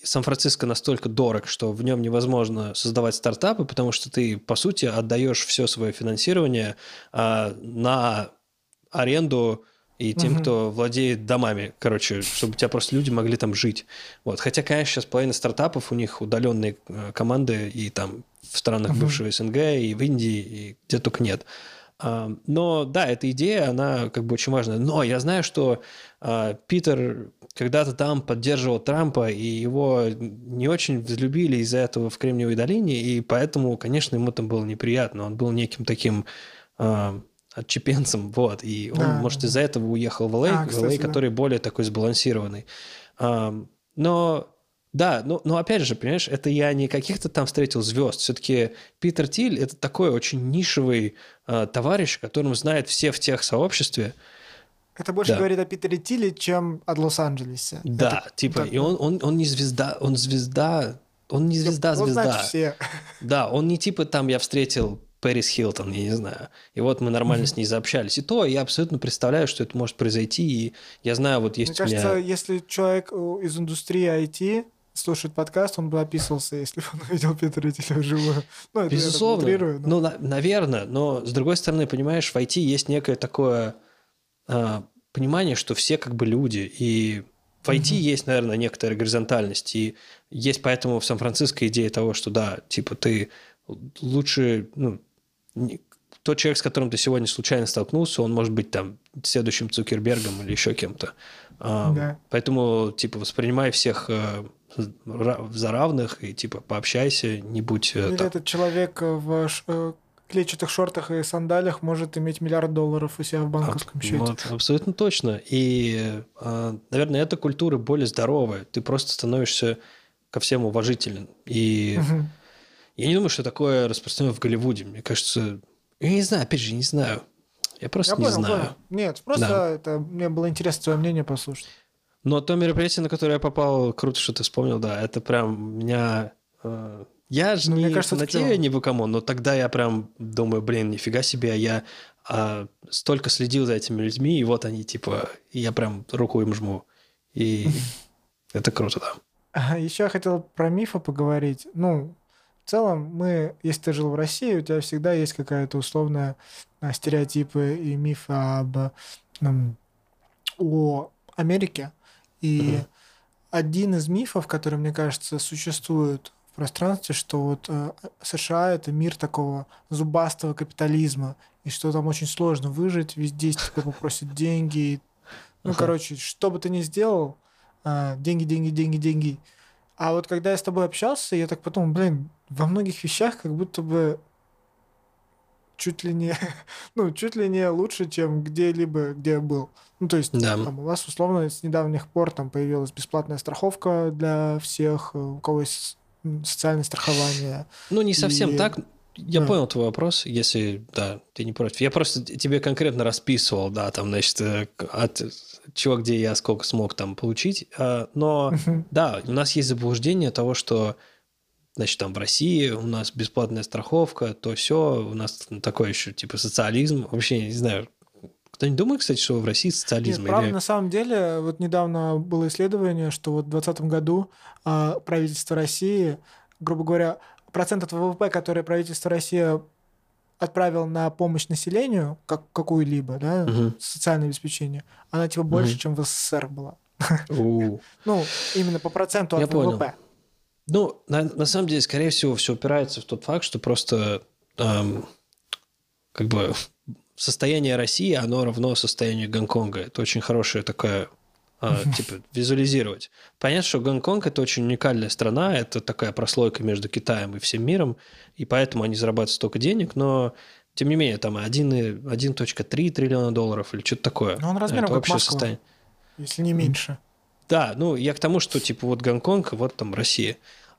Сан-Франциско настолько дорог, что в нем невозможно создавать стартапы, потому что ты, по сути, отдаешь все свое финансирование э, на аренду и тем, угу. кто владеет домами, короче, чтобы у тебя просто люди могли там жить. Вот. Хотя, конечно, сейчас половина стартапов, у них удаленные э, команды и там в странах угу. бывшего СНГ, и в Индии, и где только нет. А, но да, эта идея, она как бы очень важная. Но я знаю, что а, Питер когда-то там поддерживал Трампа, и его не очень взлюбили из-за этого в Кремниевой долине, и поэтому, конечно, ему там было неприятно. Он был неким таким а, отчепенцем, вот, и он, да, может, из-за этого уехал в Л.А., а, в Л.А., который да. более такой сбалансированный. А, но да, но, но опять же, понимаешь, это я не каких-то там встретил звезд. Все-таки Питер Тиль это такой очень нишевый э, товарищ, которым знает все в тех сообществе. Это больше да. говорит о Питере Тиле, чем о Лос-Анджелесе. Да, это, типа, да. и он, он, он не звезда, он звезда, он не звезда-звезда. Все. Да, он не типа там я встретил Пэрис Хилтон, я не знаю. И вот мы нормально с ней заобщались. И то я абсолютно представляю, что это может произойти. И я знаю, вот есть Мне кажется, если человек э, из индустрии IT слушает подкаст, он бы описывался, если бы он [laughs] увидел Питера Тиля вживую. Ну, Безусловно. Я но... Ну, на- наверное. Но, с другой стороны, понимаешь, в IT есть некое такое э, понимание, что все как бы люди. И в IT угу. есть, наверное, некоторая горизонтальность, и есть поэтому в Сан-Франциско идея того, что да, типа ты лучше, ну, тот человек, с которым ты сегодня случайно столкнулся, он может быть там следующим Цукербергом или еще кем-то. Да. Поэтому, типа, воспринимай всех э, за равных и, типа, пообщайся, не будь... Или там... этот человек в э, клетчатых шортах и сандалях может иметь миллиард долларов у себя в банковском а, счете. Вот, абсолютно точно. И, а, наверное, эта культура более здоровая. Ты просто становишься ко всем уважителен. И угу. Я не думаю, что такое распространено в Голливуде. Мне кажется, я не знаю, опять же, не знаю. Я просто я не понял, знаю. Понял. Нет, просто да. это мне было интересно твое мнение послушать. Но то мероприятие, на которое я попал, круто, что ты вспомнил, да, это прям меня э, я же ну, не кажется, фанатею не Букамон, но тогда я прям думаю, блин, нифига себе, я а, столько следил за этими людьми, и вот они, типа, и я прям руку им жму. И [laughs] это круто, да. Еще я хотел про мифы поговорить. Ну, в целом, мы, если ты жил в России, у тебя всегда есть какая-то условная а, стереотипы и мифы об um, о Америке. И mm один из мифов, который, мне кажется, существует пространстве, что вот э, США это мир такого зубастого капитализма, и что там очень сложно выжить, везде тебя попросят деньги. Ну, uh-huh. короче, что бы ты ни сделал, э, деньги, деньги, деньги, деньги. А вот когда я с тобой общался, я так подумал, блин, во многих вещах как будто бы чуть ли не, [laughs] ну, чуть ли не лучше, чем где-либо, где я был. Ну, то есть, да. там, у вас, условно, с недавних пор там появилась бесплатная страховка для всех, э, у кого есть социальное страхование. Ну, не совсем и... так. Я да. понял твой вопрос, если, да, ты не против. Я просто тебе конкретно расписывал, да, там, значит, э, от чего, где я сколько смог там получить. А, но, да, у нас есть заблуждение того, что, значит, там в России у нас бесплатная страховка, то все, у нас такой еще, типа, социализм. Вообще, не знаю, кто не думает, кстати, что в России социализм? Нет, правда, на самом деле, вот недавно было исследование, что вот в 2020 году а, правительство России, грубо говоря, процент от ВВП, который правительство России отправил на помощь населению, как какую-либо, да, угу. социальное обеспечение, она типа больше, угу. чем в СССР была. [laughs] Ну, именно по проценту от ВВП. Ну, на, на самом деле, скорее всего, все упирается в тот факт, что просто эм, как бы состояние России, оно равно состоянию Гонконга. Это очень хорошая такая типа визуализировать. Понятно, что Гонконг это очень уникальная страна, это такая прослойка между Китаем и всем миром, и поэтому они зарабатывают столько денег, но тем не менее, там 1,3 триллиона долларов или что-то такое. Но он размером это как Москва, состояние. если не меньше. Да, ну я к тому, что типа вот Гонконг, вот там Россия.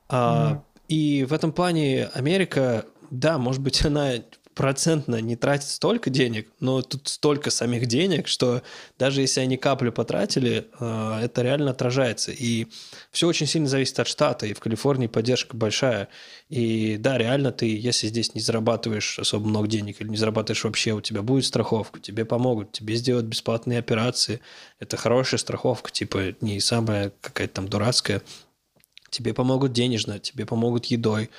А, mm. И в этом плане Америка, да, может быть, [laughs] она процентно не тратит столько денег, но тут столько самих денег, что даже если они каплю потратили, э, это реально отражается. И все очень сильно зависит от штата, и в Калифорнии поддержка большая. И да, реально ты, если здесь не зарабатываешь особо много денег или не зарабатываешь вообще, у тебя будет страховка, тебе помогут, тебе сделают бесплатные операции. Это хорошая страховка, типа не самая какая-то там дурацкая, тебе помогут денежно, тебе помогут едой,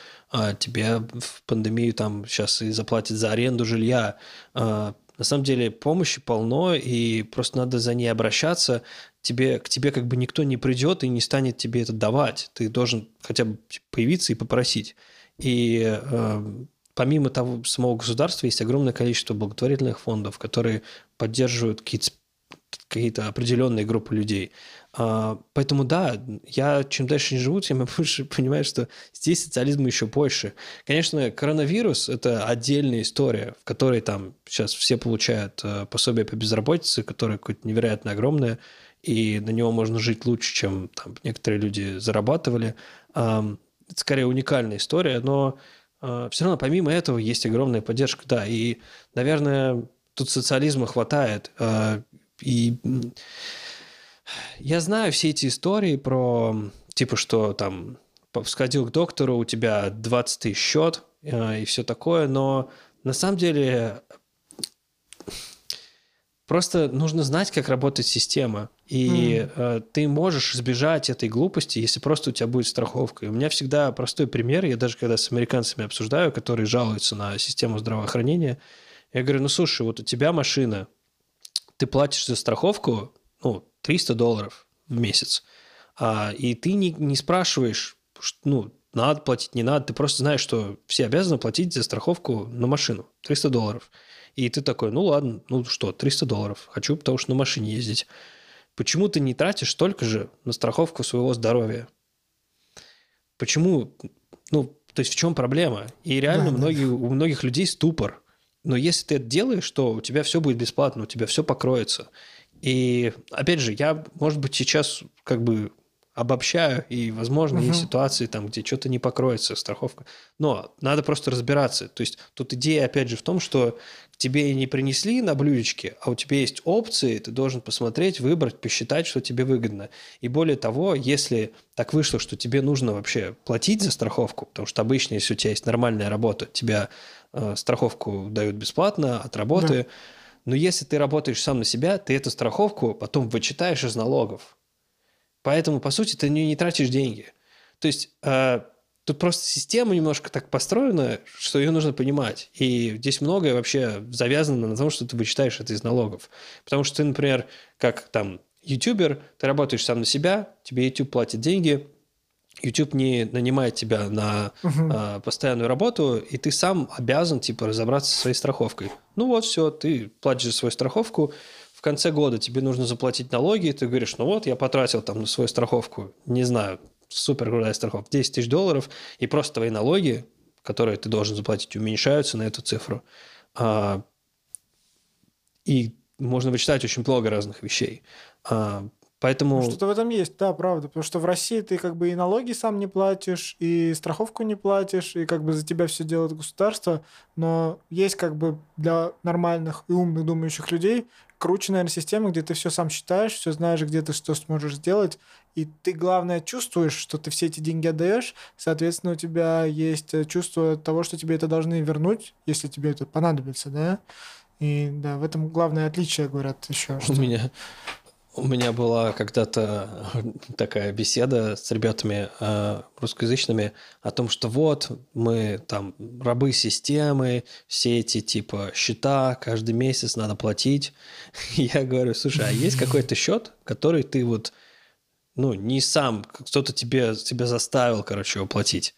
тебе в пандемию там сейчас и заплатят за аренду жилья. А, на самом деле помощи полно, и просто надо за ней обращаться. Тебе, к тебе как бы никто не придет и не станет тебе это давать. Ты должен хотя бы появиться и попросить. И э, помимо того самого государства есть огромное количество благотворительных фондов, которые поддерживают какие-то определенные группы людей. А, поэтому да, я чем дальше не живу, тем я [laughs] больше понимаю, что здесь социализма еще больше. Конечно, коронавирус – это отдельная история, в которой там сейчас все получают э, пособие по безработице, которое какое-то невероятно огромное, и на него можно жить лучше, чем там некоторые люди зарабатывали. Это скорее уникальная история, но э, все равно помимо этого есть огромная поддержка, да, и, наверное, тут социализма хватает, э, и я знаю все эти истории про, типа, что там сходил к доктору, у тебя 20 тысяч счет э, и все такое, но на самом деле просто нужно знать, как работает система. И mm. э, ты можешь избежать этой глупости, если просто у тебя будет страховка. И у меня всегда простой пример, я даже когда с американцами обсуждаю, которые жалуются на систему здравоохранения, я говорю, ну слушай, вот у тебя машина, ты платишь за страховку, ну, 300 долларов. в месяц. А, и ты не, не спрашиваешь, ну, надо платить, не надо. Ты просто знаешь, что все обязаны платить за страховку на машину. 300 долларов. И ты такой, ну ладно, ну что, 300 долларов. Хочу, потому что на машине ездить. Почему ты не тратишь столько же на страховку своего здоровья? Почему? Ну, то есть в чем проблема? И реально да, многие, да. у многих людей ступор. Но если ты это делаешь, то у тебя все будет бесплатно, у тебя все покроется. И опять же, я, может быть, сейчас как бы обобщаю, и, возможно, угу. есть ситуации, там, где что-то не покроется, страховка. Но надо просто разбираться. То есть тут идея, опять же, в том, что тебе не принесли на блюдечке, а у тебя есть опции, ты должен посмотреть, выбрать, посчитать, что тебе выгодно. И более того, если так вышло, что тебе нужно вообще платить за страховку, потому что обычно, если у тебя есть нормальная работа, тебя э, страховку дают бесплатно от работы, да. Но если ты работаешь сам на себя, ты эту страховку потом вычитаешь из налогов. Поэтому, по сути, ты не, тратишь деньги. То есть э, тут просто система немножко так построена, что ее нужно понимать. И здесь многое вообще завязано на том, что ты вычитаешь это из налогов. Потому что ты, например, как там ютубер, ты работаешь сам на себя, тебе YouTube платит деньги, YouTube не нанимает тебя на uh-huh. э, постоянную работу, и ты сам обязан типа разобраться со своей страховкой. Ну вот все, ты платишь за свою страховку, конце года тебе нужно заплатить налоги, и ты говоришь, ну вот, я потратил там на свою страховку, не знаю, супер крутая страховка, 10 тысяч долларов, и просто твои налоги, которые ты должен заплатить, уменьшаются на эту цифру. А, и можно вычитать очень много разных вещей. А, Поэтому... Ну, что-то в этом есть, да, правда. Потому что в России ты как бы и налоги сам не платишь, и страховку не платишь, и как бы за тебя все делает государство. Но есть как бы для нормальных и умных думающих людей круче, наверное, система, где ты все сам считаешь, все знаешь, где ты что сможешь сделать, и ты, главное, чувствуешь, что ты все эти деньги отдаешь, соответственно, у тебя есть э, чувство того, что тебе это должны вернуть, если тебе это понадобится, да, и да, в этом главное отличие, говорят еще. Что... У меня у меня была когда-то такая беседа с ребятами э, русскоязычными о том, что вот мы там рабы системы, все эти типа счета каждый месяц надо платить. [laughs] Я говорю, слушай, а есть какой-то счет, который ты вот ну не сам кто-то тебе тебя заставил, короче, его платить.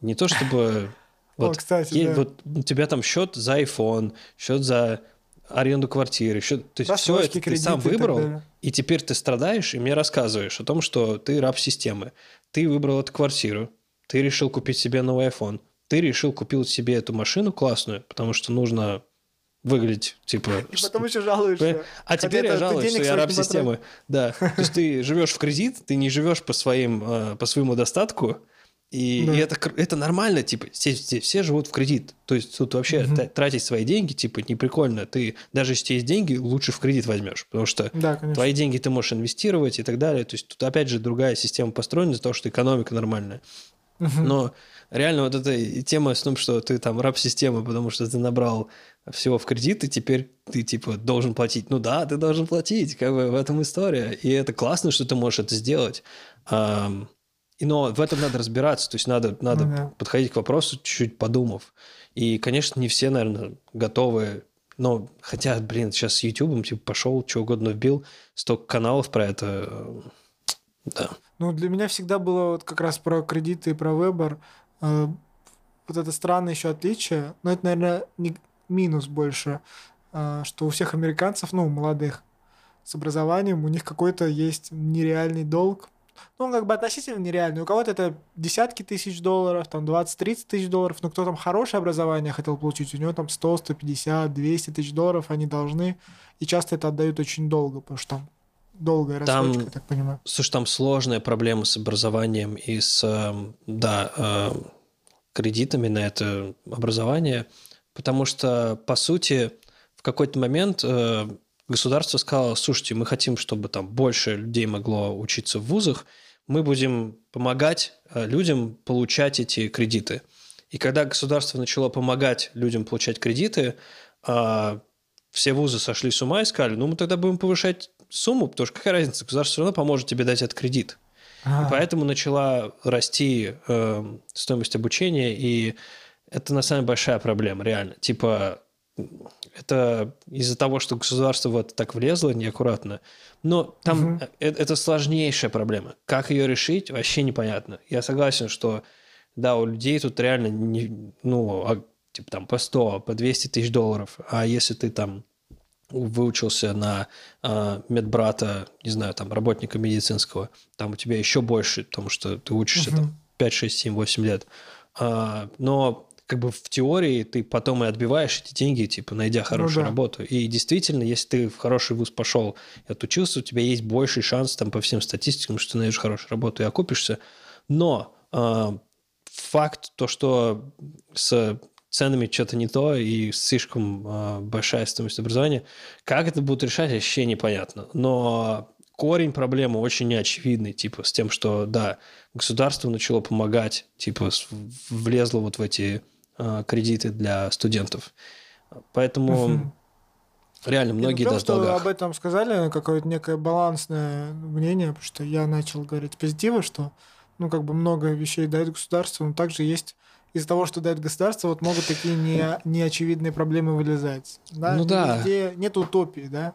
Не то чтобы вот, О, кстати, есть, да. вот у тебя там счет за iPhone, счет за аренду квартиры, еще, то есть все это ты сам выбрал, и, и теперь ты страдаешь и мне рассказываешь о том, что ты раб системы. Ты выбрал эту квартиру, ты решил купить себе новый iPhone, ты решил купить себе эту машину классную, потому что нужно выглядеть, типа... [laughs] И потом еще жалуешься. А теперь я жалуюсь, что я раб системы. Да. То есть ты живешь в кредит, ты не живешь по, своим, э, по своему достатку, и, да. и это, это нормально, типа, все, все, все живут в кредит. То есть тут вообще угу. тратить свои деньги, типа, не прикольно. Ты даже если есть деньги, лучше в кредит возьмешь, потому что да, твои деньги ты можешь инвестировать и так далее. То есть тут опять же другая система построена из-за того, что экономика нормальная. Угу. Но реально вот эта тема с том, что ты там раб системы, потому что ты набрал всего в кредит, и теперь ты типа должен платить. Ну да, ты должен платить, как бы в этом история. И это классно, что ты можешь это сделать. Но в этом надо разбираться, то есть надо, надо ага. подходить к вопросу чуть-чуть подумав. И, конечно, не все, наверное, готовы но хотя, блин, сейчас с YouTube типа пошел, что угодно вбил, столько каналов про это. Да. Ну, для меня всегда было вот как раз про кредиты и про выбор. Э, вот это странное еще отличие. Но это, наверное, не минус больше, э, что у всех американцев, ну, молодых, с образованием, у них какой-то есть нереальный долг ну, как бы относительно нереальный. У кого-то это десятки тысяч долларов, там 20-30 тысяч долларов, но кто там хорошее образование хотел получить, у него там 100, 150, 200 тысяч долларов они должны, и часто это отдают очень долго, потому что там долгая рассрочка, там, я так понимаю. Слушай, там сложная проблема с образованием и с, эм, да, эм, кредитами на это образование, потому что, по сути, в какой-то момент э, государство сказало, слушайте, мы хотим, чтобы там больше людей могло учиться в вузах, мы будем помогать э, людям получать эти кредиты. И когда государство начало помогать людям получать кредиты, а, все вузы сошли с ума и сказали, ну мы тогда будем повышать сумму, потому что какая разница, государство все равно поможет тебе дать этот кредит. А-а-а. И поэтому начала расти э, стоимость обучения, и это на самом деле большая проблема, реально. Типа это из-за того, что государство вот так влезло неаккуратно. Но там угу. это, это сложнейшая проблема. Как ее решить, вообще непонятно. Я согласен, что да, у людей тут реально не, ну, а, типа там по 100, по 200 тысяч долларов. А если ты там выучился на э, медбрата, не знаю, там, работника медицинского, там у тебя еще больше, потому что ты учишься угу. там 5, 6, 7, 8 лет. А, но как бы в теории ты потом и отбиваешь эти деньги, типа, найдя ну хорошую ну, да. работу. И действительно, если ты в хороший вуз пошел и отучился, у тебя есть больший шанс там по всем статистикам, что ты найдешь хорошую работу и окупишься. Но э, факт то, что с ценами что-то не то и слишком э, большая стоимость образования, как это будут решать, вообще непонятно. Но корень проблемы очень неочевидный, типа, с тем, что, да, государство начало помогать, типа, влезло вот в эти кредиты для студентов. Поэтому реально многие да, что об этом сказали, какое-то некое балансное мнение, потому что я начал говорить позитивы, что ну как бы много вещей дает государство, но также есть из-за того, что дает государство, вот могут такие не, неочевидные проблемы вылезать. Да? Ну да. Везде нет утопии, да?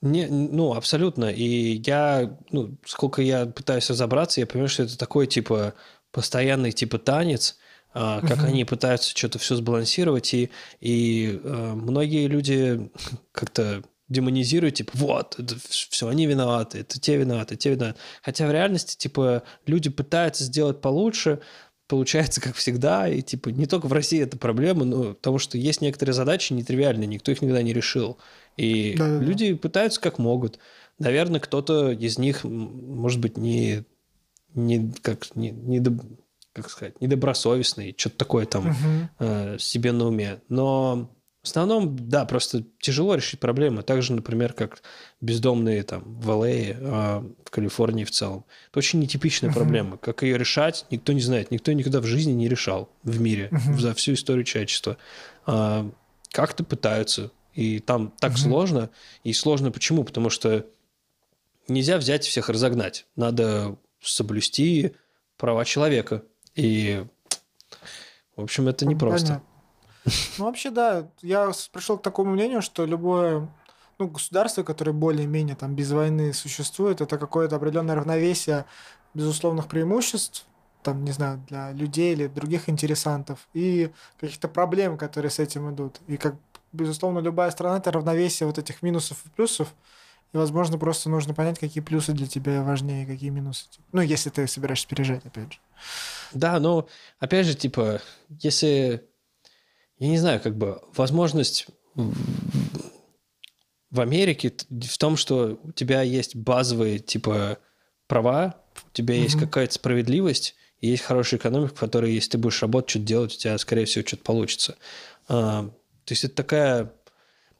Не, ну, абсолютно. И я, ну, сколько я пытаюсь разобраться, я понимаю, что это такой, типа, постоянный, типа, танец, как угу. они пытаются что-то все сбалансировать, и, и э, многие люди [laughs] как-то демонизируют, типа, вот, это все, они виноваты, это те виноваты, те виноваты. Хотя в реальности, типа, люди пытаются сделать получше, получается, как всегда, и, типа, не только в России это проблема, но потому что есть некоторые задачи нетривиальные, никто их никогда не решил. И да, да, люди пытаются как могут. Наверное, кто-то из них, может быть, не, не, как, не, не, как сказать, недобросовестный, что-то такое там угу. э, себе на уме. Но в основном, да, просто тяжело решить проблемы. Так же, например, как бездомные там в ЛА, э, в Калифорнии в целом. Это очень нетипичная угу. проблема. Как ее решать, никто не знает. Никто никогда в жизни не решал в мире угу. за всю историю человечества. А, как-то пытаются. И там так угу. сложно. И сложно почему? Потому что нельзя взять всех разогнать. Надо соблюсти права человека. И, в общем, это непросто. Ну, вообще, да. Я пришел к такому мнению, что любое ну, государство, которое более-менее там без войны существует, это какое-то определенное равновесие безусловных преимуществ, там, не знаю, для людей или других интересантов, и каких-то проблем, которые с этим идут. И как, безусловно, любая страна — это равновесие вот этих минусов и плюсов, и, возможно, просто нужно понять, какие плюсы для тебя важнее, какие минусы. Ну, если ты собираешься переезжать, опять же. Да, но, опять же, типа, если... Я не знаю, как бы возможность в Америке в том, что у тебя есть базовые, типа, права, у тебя mm-hmm. есть какая-то справедливость, и есть хорошая экономика, в которой, если ты будешь работать, что-то делать, у тебя, скорее всего, что-то получится. А, то есть это такая...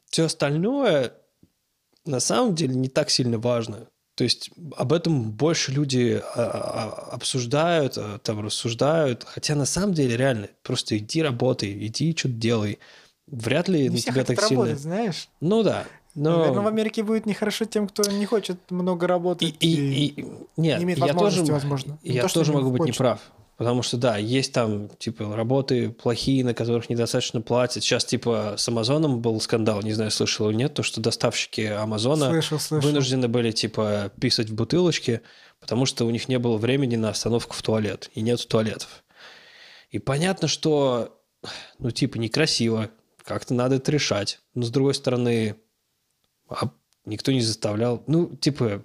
Все остальное на самом деле не так сильно важно. То есть об этом больше люди а, а, обсуждают, а, там рассуждают. Хотя на самом деле реально просто иди работай, иди что-то делай. Вряд ли не на тебя так сильно. знаешь? Ну да. Но... Наверное, в Америке будет нехорошо тем, кто не хочет много работать и, и, и... Нет, не имеет я тоже, возможно. Я то, тоже могу быть неправ. Потому что, да, есть там, типа, работы плохие, на которых недостаточно платят. Сейчас, типа, с Амазоном был скандал, не знаю, слышал или нет, то, что доставщики Амазона слышал, слышал. вынуждены были, типа, писать в бутылочке, потому что у них не было времени на остановку в туалет, и нет туалетов. И понятно, что, ну, типа, некрасиво, как-то надо это решать. Но, с другой стороны, а никто не заставлял. Ну, типа,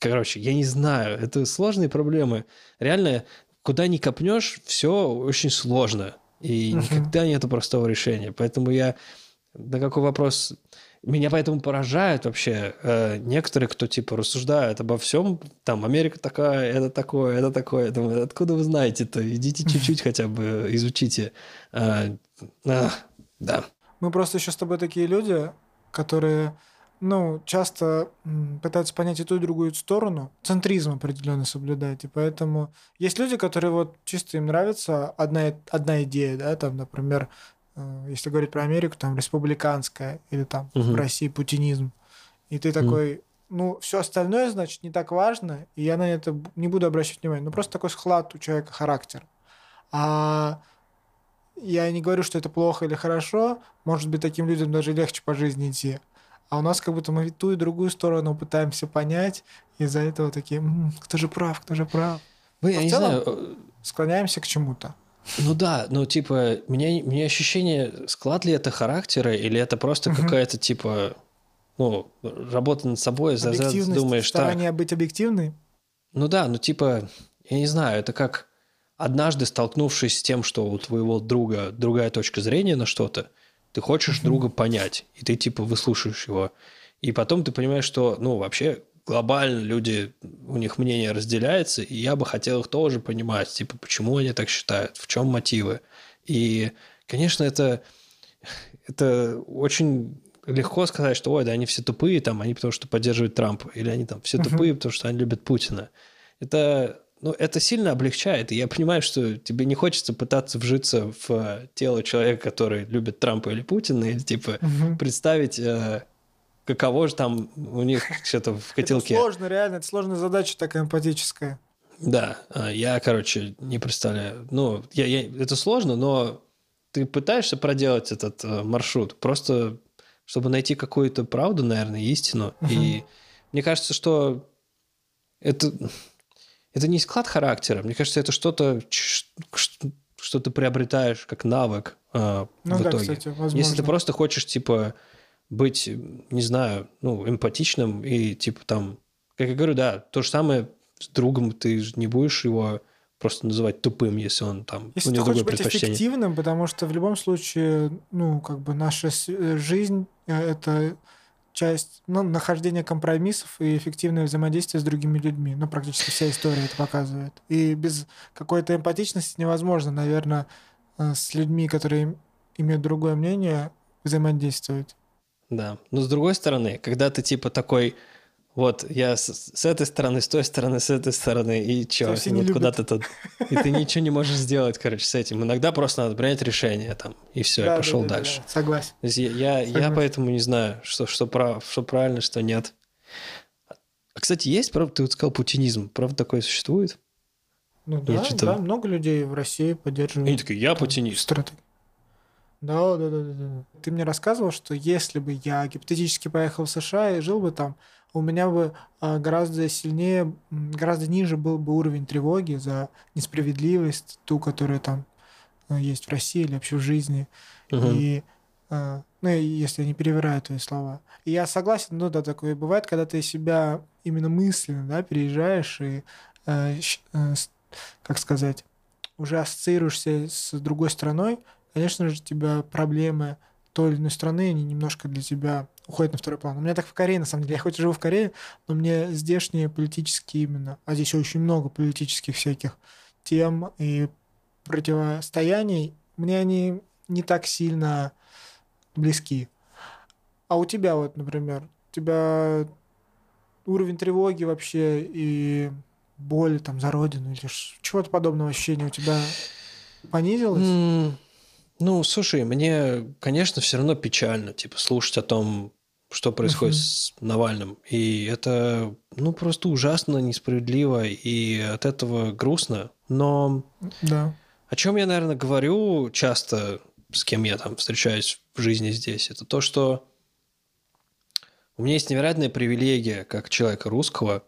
короче, я не знаю, это сложные проблемы. Реально, куда ни копнешь, все очень сложно. И uh-huh. никогда нет простого решения. Поэтому я на какой вопрос... Меня поэтому поражает вообще э, некоторые, кто типа рассуждают обо всем. Там Америка такая, это такое, это такое. Я думаю, откуда вы знаете-то? Идите чуть-чуть хотя бы изучите. Э, э, да. Мы просто еще с тобой такие люди, которые ну, часто пытаются понять и ту, и другую сторону, центризм определенно соблюдать. И поэтому есть люди, которые вот чисто им нравится одна, одна идея, да, там, например, э, если говорить про Америку, там республиканская, или там угу. в России путинизм. И ты такой, угу. ну, все остальное, значит, не так важно, и я на это не буду обращать внимание. Ну, просто такой склад у человека характер. А я не говорю, что это плохо или хорошо, может быть, таким людям даже легче по жизни идти. А у нас как будто мы ту и другую сторону пытаемся понять, из-за этого такие, «М, кто же прав, кто же прав. Вы, А я в целом- знаю, э, Склоняемся к чему-то. Ну да, ну типа, мне, мне ощущение, склад ли это характера, или это просто какая-то типа, ну, работа над собой, за- думаешь так. старание быть объективной. Ну да, ну типа, я не знаю, это как однажды столкнувшись с тем, что у твоего друга другая точка зрения на что-то, ты хочешь друга понять, и ты типа выслушаешь его. И потом ты понимаешь, что, ну, вообще глобально люди, у них мнение разделяется, и я бы хотел их тоже понимать, типа, почему они так считают, в чем мотивы. И, конечно, это, это очень легко сказать, что, ой, да они все тупые, там, они потому что поддерживают Трампа, или они там все тупые, потому что они любят Путина. Это, ну, это сильно облегчает, и я понимаю, что тебе не хочется пытаться вжиться в э, тело человека, который любит Трампа или Путина, или, типа, Мгм. представить, э, каково же там у них [laughs] что-то в котелке. Это сложно, реально, это сложная задача такая эмпатическая. Да, а, я, короче, не представляю. Ну, я, я- это сложно, но ты пытаешься проделать этот э, маршрут, просто чтобы найти какую-то правду, наверное, истину. И мне кажется, что это, это не склад характера. Мне кажется, это что-то, что ты приобретаешь как навык э, Ну в да, итоге. кстати, возможно. Если ты просто хочешь, типа, быть, не знаю, ну, эмпатичным и, типа, там, как я говорю, да, то же самое с другом, ты же не будешь его просто называть тупым, если он там, Если у ты него хочешь другое быть эффективным, потому что в любом случае, ну, как бы наша э, жизнь э, — это часть, ну, нахождения компромиссов и эффективное взаимодействие с другими людьми. Ну, практически вся история это показывает. И без какой-то эмпатичности невозможно, наверное, э, с людьми, которые им- имеют другое мнение, взаимодействовать. Да. Но с другой стороны, когда ты, типа, такой, вот, я с, с этой стороны, с той стороны, с этой стороны, и чё, и вот любят. куда ты тут... И ты ничего не можешь сделать, короче, с этим. Иногда просто надо принять решение, там, и все, Да, и да, пошел да, да, дальше. да, Согласен. Я, я, я Согласен. поэтому не знаю, что, что, прав, что правильно, что нет. А, кстати, есть, правда, ты вот сказал путинизм. Правда, такое существует? Ну Я да, да, много людей в России поддерживают. Они такие, я путинист. стратегию. Да, да, да, да, да. Ты мне рассказывал, что если бы я гипотетически поехал в США и жил бы там, у меня бы а, гораздо сильнее, гораздо ниже был бы уровень тревоги за несправедливость, ту, которая там а, есть в России или вообще в жизни. Мгм. И, а, ну, если я не перевираю твои слова. И я согласен, ну да, такое бывает, когда ты себя именно мысленно, да, переезжаешь и, э, э, как сказать, уже ассоциируешься с другой страной, конечно же, у тебя проблемы той или иной страны, они немножко для тебя уходят на второй план. У меня так в Корее, на самом деле. Я хоть и живу в Корее, но мне здешние политические именно, а здесь очень много политических всяких тем и противостояний, мне они не так сильно близки. А у тебя вот, например, у тебя уровень тревоги вообще и боли там за родину или чего-то подобного ощущения у тебя понизилось? Ну, слушай, мне, конечно, все равно печально, типа, слушать о том, что происходит Мгм. с Навальным. И это, ну, просто ужасно, несправедливо, и от этого грустно. Но Да. о чем я, наверное, говорю часто, с кем я там встречаюсь в жизни здесь, это то, что у меня есть невероятная привилегия, как человека русского,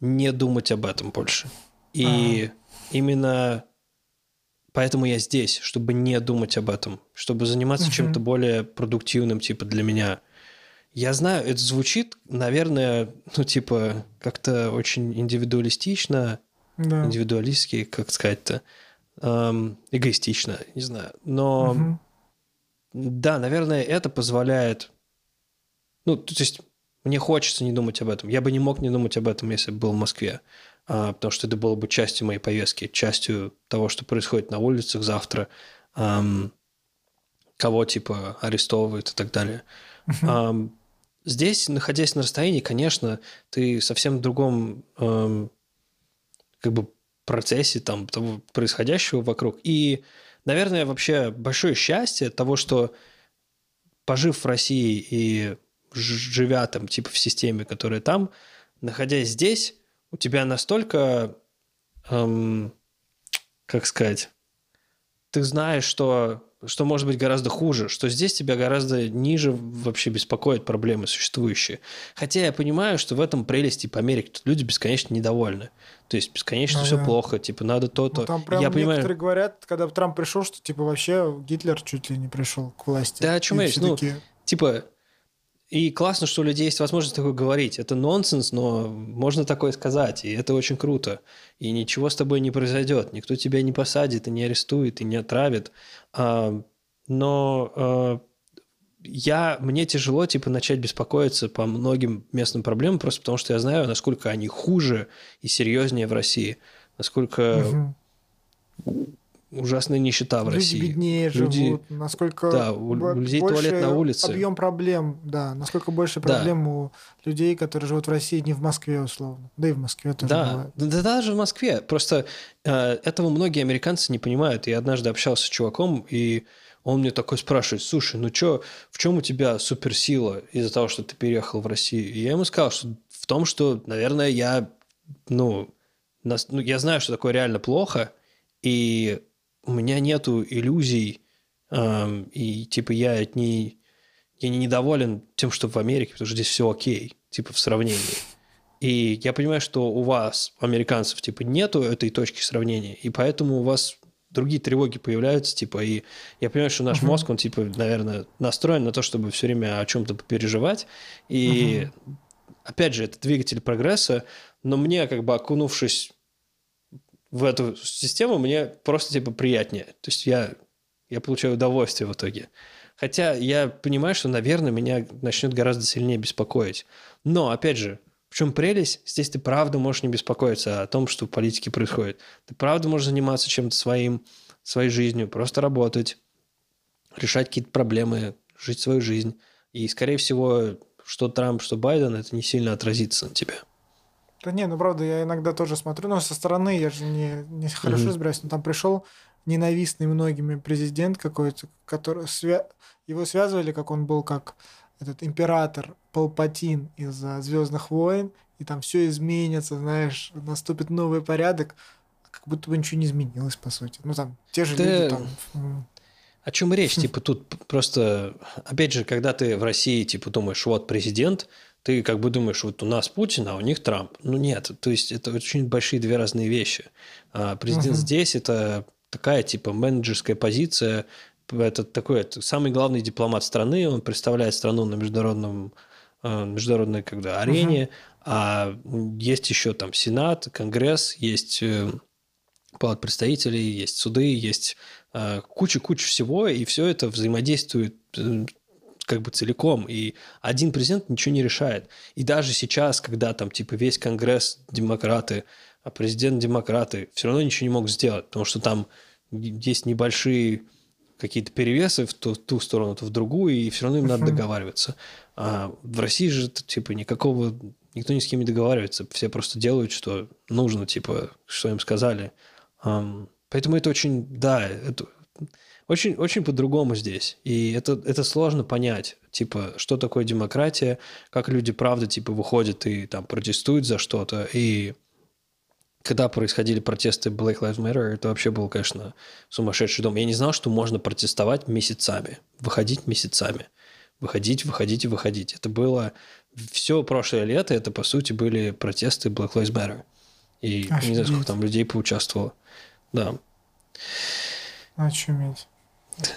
не думать об этом больше. И именно поэтому я здесь, чтобы не думать об этом, чтобы заниматься Мгм. чем-то более продуктивным, типа, для меня. Я знаю, это звучит, наверное, ну, типа, как-то очень индивидуалистично, Да. индивидуалистски, как сказать-то, эм, эгоистично, не знаю. Но Мгм. да, наверное, это позволяет... Ну, то есть мне хочется не думать об этом. Я бы не мог не думать об этом, если бы был в Москве, потому что это было бы частью моей повестки, частью того, что происходит на улицах завтра, кого, типа, арестовывают и так далее. Ам, Здесь, находясь на расстоянии, конечно, ты совсем в другом как бы процессе там того происходящего вокруг. И, наверное, вообще большое счастье того, что пожив в России и живя там типа в системе, которая там, находясь здесь, у тебя настолько, эм, как сказать, ты знаешь, что что может быть гораздо хуже, что здесь тебя гораздо ниже вообще беспокоят проблемы существующие. Хотя я понимаю, что в этом прелесть типа Америки. Тут люди бесконечно недовольны. То есть бесконечно ну, все да. плохо, типа надо то-то. Ну, там прям я некоторые понимаю... говорят, когда Трамп пришел, что типа вообще Гитлер чуть ли не пришел к власти. Да, о чем речь? Ну, типа, и классно, что у людей есть возможность такое говорить. Это нонсенс, но можно такое сказать, и это очень круто. И ничего с тобой не произойдет. Никто тебя не посадит, и не арестует, и не отравит. А, но а, я, мне тяжело типа начать беспокоиться по многим местным проблемам, просто потому что я знаю, насколько они хуже и серьезнее в России. Насколько угу ужасная нищета в Люди России. беднее Люди... живут, насколько да, у, у людей туалет на улице. Объем проблем, да, насколько больше проблем да. у людей, которые живут в России, не в Москве условно. Да и в Москве тоже да. бывает. Да, да, даже в Москве. Просто э, этого многие американцы не понимают. Я однажды общался с чуваком, и он мне такой спрашивает, слушай, ну чё, в чем у тебя суперсила из-за того, что ты переехал в Россию? И я ему сказал, что в том, что, наверное, я, ну, нас, ну я знаю, что такое реально плохо, и у меня нету иллюзий, эм, и типа я от ней я не недоволен тем, что в Америке, потому что здесь все окей, типа в сравнении. И я понимаю, что у вас, американцев, типа нету этой точки сравнения, и поэтому у вас другие тревоги появляются, типа, и я понимаю, что наш uh-huh. мозг, он, типа, наверное, настроен на то, чтобы все время о чем-то переживать, и, uh-huh. опять же, это двигатель прогресса, но мне, как бы, окунувшись в эту систему, мне просто типа приятнее. То есть я, я получаю удовольствие в итоге. Хотя я понимаю, что, наверное, меня начнет гораздо сильнее беспокоить. Но, опять же, в чем прелесть? Здесь ты правда можешь не беспокоиться о том, что в политике происходит. Ты правда можешь заниматься чем-то своим, своей жизнью, просто работать, решать какие-то проблемы, жить свою жизнь. И, скорее всего, что Трамп, что Байден, это не сильно отразится на тебе. Да не, ну правда, я иногда тоже смотрю, но со стороны я же не, не хорошо mm-hmm. разбираюсь, но там пришел ненавистный многими президент какой-то, который свя... его связывали, как он был как этот император Палпатин из Звездных войн, и там все изменится, знаешь, наступит новый порядок, как будто бы ничего не изменилось, по сути. Ну, там, те же да... люди там... О чем речь? [laughs] Типа тут просто, опять же, когда ты в России, типа, думаешь, вот президент, ты как бы думаешь, вот у нас Путин, а у них Трамп. Ну нет, то есть это очень большие две разные вещи. А президент угу. здесь это такая типа менеджерская позиция, это такой это самый главный дипломат страны, он представляет страну на международном э, международной когда арене, угу. а есть еще там Сенат, Конгресс, есть э, Палат представителей, есть суды, есть э, куча-куча всего, и все это взаимодействует как бы целиком, и один президент ничего не решает. И даже сейчас, когда там типа весь Конгресс демократы, а президент демократы, все равно ничего не могут сделать, потому что там есть небольшие какие-то перевесы в ту, ту сторону, то в другую, и все равно им надо договариваться. А в России же типа никакого никто ни с кем не договаривается, все просто делают, что нужно, типа, что им сказали. Поэтому это очень, да, это очень, очень по-другому здесь. И это, это сложно понять, типа, что такое демократия, как люди, правда, типа, выходят и там протестуют за что-то. И когда происходили протесты Black Lives Matter, это вообще был, конечно, сумасшедший дом. Я не знал, что можно протестовать месяцами, выходить месяцами. Выходить, выходить и выходить. Это было все прошлое лето, это, по сути, были протесты Black Lives Matter. И Офигеть. не знаю, сколько там людей поучаствовало. Да. Очуметь.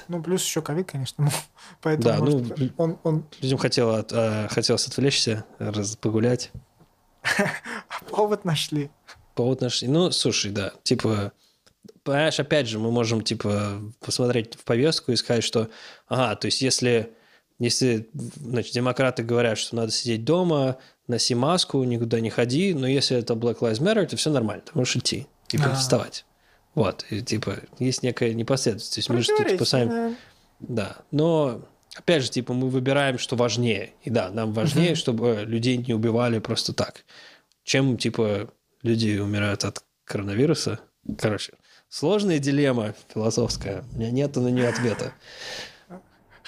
Ну, плюс еще ковид, конечно. [laughs] Поэтому да, может, ну, он, он... людям хотело, э, хотелось отвлечься, раз, погулять. [laughs] Повод нашли. Повод нашли. Ну, слушай, да, типа, понимаешь, опять же, мы можем, типа, посмотреть в повестку и сказать, что, ага, то есть если, если значит, демократы говорят, что надо сидеть дома, носи маску, никуда не ходи, но если это Black Lives Matter, то все нормально, ты можешь идти и протестовать. Вот, и, типа, есть некая непоследовательность. То есть мы же типа, сами... Да, но опять же, типа, мы выбираем, что важнее. И да, нам важнее, uh-huh. чтобы людей не убивали просто так. Чем, типа, люди умирают от коронавируса. Короче, сложная дилемма философская. У меня нет на нее ответа.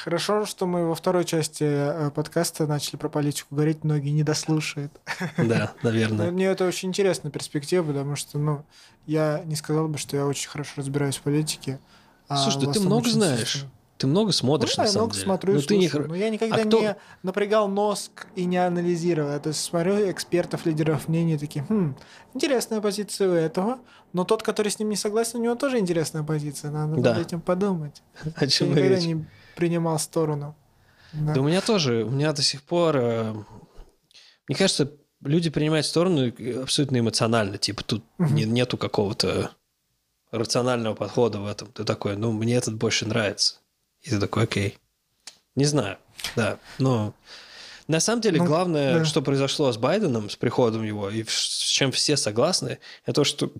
Хорошо, что мы во второй части э, подкаста начали про политику говорить, многие не дослушают. [laughs] Да, наверное. Мне это очень интересная перспектива, потому что, ну, я не сказал бы, что я очень хорошо разбираюсь в политике, а, Слушай, да ты много знаешь. Ты много смотришь, Ну, на я самом много деле. смотрю и Ну, ты не но я никогда А кто- не напрягал мозг и не анализировал. Я, То есть смотрю экспертов, лидеров мнений, такие, хм, интересная позиция у этого, но тот, который с ним не согласен, у него тоже интересная позиция, надо Да. над этим подумать. [laughs] О Я чем мы никогда речь? не принимал сторону. Да. Да у меня тоже, у меня до сих пор... э, Мне кажется, люди принимают сторону абсолютно эмоционально. Типа тут Мгм. не- нету какого-то рационального подхода в этом. Ты такой, ну, мне этот больше нравится. И ты такой, окей. Не знаю, да. Но на самом деле Ну, главное, да. что произошло с Байденом, с приходом его, и с чем все согласны, это то, что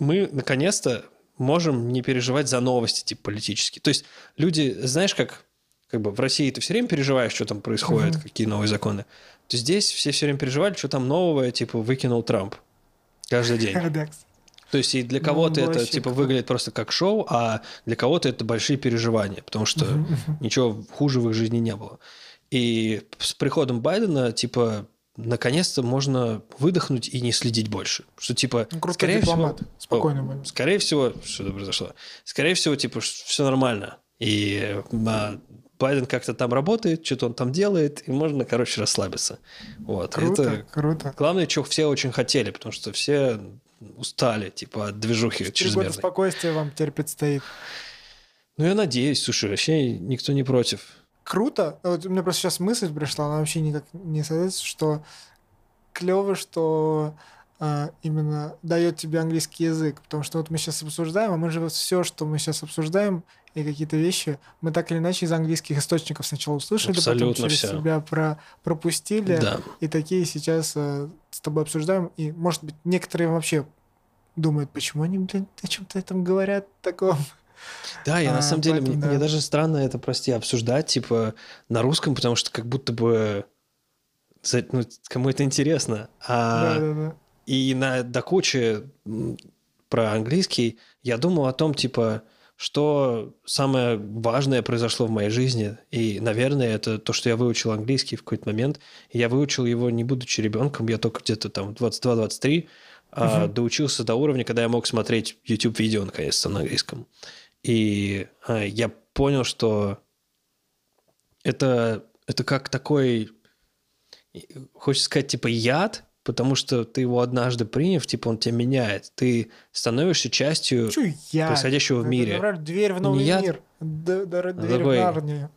мы наконец-то можем не переживать за новости типа политические. То есть люди, знаешь, как как бы в России ты все время переживаешь, что там происходит, Мгм. какие новые законы. То здесь все все время переживали, что там новое, типа выкинул Трамп каждый день. [laughs] То есть и для Ну, кого-то это вообще типа выглядит просто как шоу, а для кого-то это большие переживания, потому что мгм. ничего хуже в их жизни не было. И с приходом Байдена, типа, наконец-то можно выдохнуть и не следить больше. Что, типа, Ну, скорее дипломат. всего... Спокойно будем. Скорее всего, что произошло? Скорее всего, типа, все нормально. И а, Байден как-то там работает, что-то он там делает, и можно, короче, расслабиться. Вот. Круто, Это круто. главное, чего все очень хотели, потому что все устали, типа, от движухи Три года чрезмерной. спокойствия вам теперь предстоит. Ну, я надеюсь, слушай, вообще никто не против. Круто. Вот у меня просто сейчас мысль пришла, она вообще никак не соответствует, что клево, что а, именно дает тебе английский язык. Потому что вот мы сейчас обсуждаем, а мы же вот все, что мы сейчас обсуждаем, и какие-то вещи, мы так или иначе из английских источников сначала услышали, Абсолютно потом через всё. себя про пропустили. Да. И такие сейчас э, с тобой обсуждаем. И, может быть, некоторые вообще думают, почему они, блин, о чем-то этом говорят таком. Да, я А, на самом деле, поэтому да. мне даже странно это, прости, обсуждать, типа, на русском, потому что как будто бы ну, кому это интересно. А, Да-да-да. И на до кучи про английский я думал о том, типа, что самое важное произошло в моей жизни. И, наверное, это то, что я выучил английский в какой-то момент. И я выучил его не будучи ребенком, я только где-то там 22-23 а, Мгм. доучился до уровня, когда я мог смотреть YouTube-видео наконец-то на английском. И а, я понял, что это, это как такой, хочется сказать, типа яд, потому что ты его однажды приняв, типа он тебя меняет. Ты становишься частью Чё я? происходящего в Это, мире. например, дверь в новый Не яд. мир. Д- д- дверь такой- в Нарнию.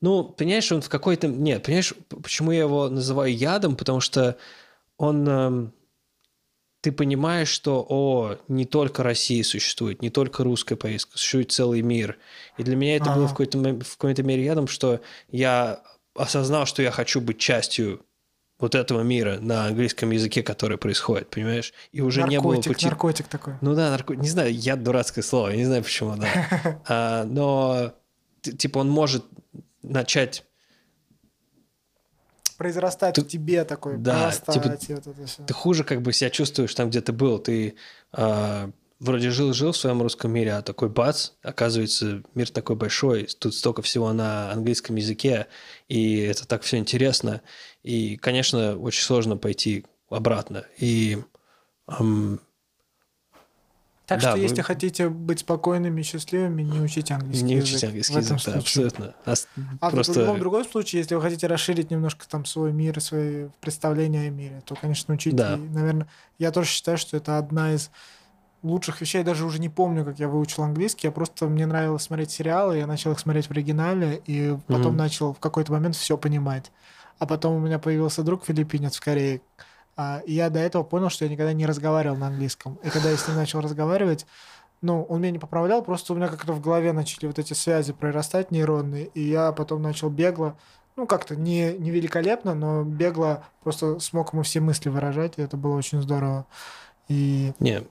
Ну, понимаешь, он в какой-то... Нет, понимаешь, почему я его называю ядом? Потому что он... Ты понимаешь, что, о, не только Россия существует, не только русская повестка, существует целый мир. И для меня это было в Ага. какой-то, в какой-то мере ядом, что я осознал, что я хочу быть частью вот этого мира на английском языке, который происходит, понимаешь? И уже не было наркотик, пути... наркотик такой. Ну да, нарко... не знаю, я дурацкое слово, я не знаю почему, да. [laughs] А, но типа он может начать Произрастать Ты- в тебе такой, Да, типа, вот это всё. ты хуже как бы себя чувствуешь там, где ты был. Ты а, вроде жил-жил в своем русском мире, а такой бац, оказывается, мир такой большой, тут столько всего на английском языке, и это так все интересно. И, конечно, очень сложно пойти обратно. И ам, Так да, что, вы- если хотите быть спокойными и счастливыми, не учите английский не язык. учите английский в этом язык, да, случае. абсолютно. Ас- А просто... в любом другом случае, если вы хотите расширить немножко там свой мир, свои представления о мире, то, конечно, учите. Да. И, наверное, я тоже считаю, что это одна из лучших вещей. Я даже уже не помню, как я выучил английский. Я просто мне нравилось смотреть сериалы, я начал их смотреть в оригинале, и потом Мгм. начал в какой-то момент все понимать. А потом у меня появился друг филиппинец в Корее. А, И я до этого понял, что я никогда не разговаривал на английском. И когда я с ним начал разговаривать, ну, он меня не поправлял, просто у меня как-то в голове начали вот эти связи прорастать нейронные, и я потом начал бегло, ну, как-то не, не великолепно, но бегло просто смог ему все мысли выражать, и это было очень здорово. И Не,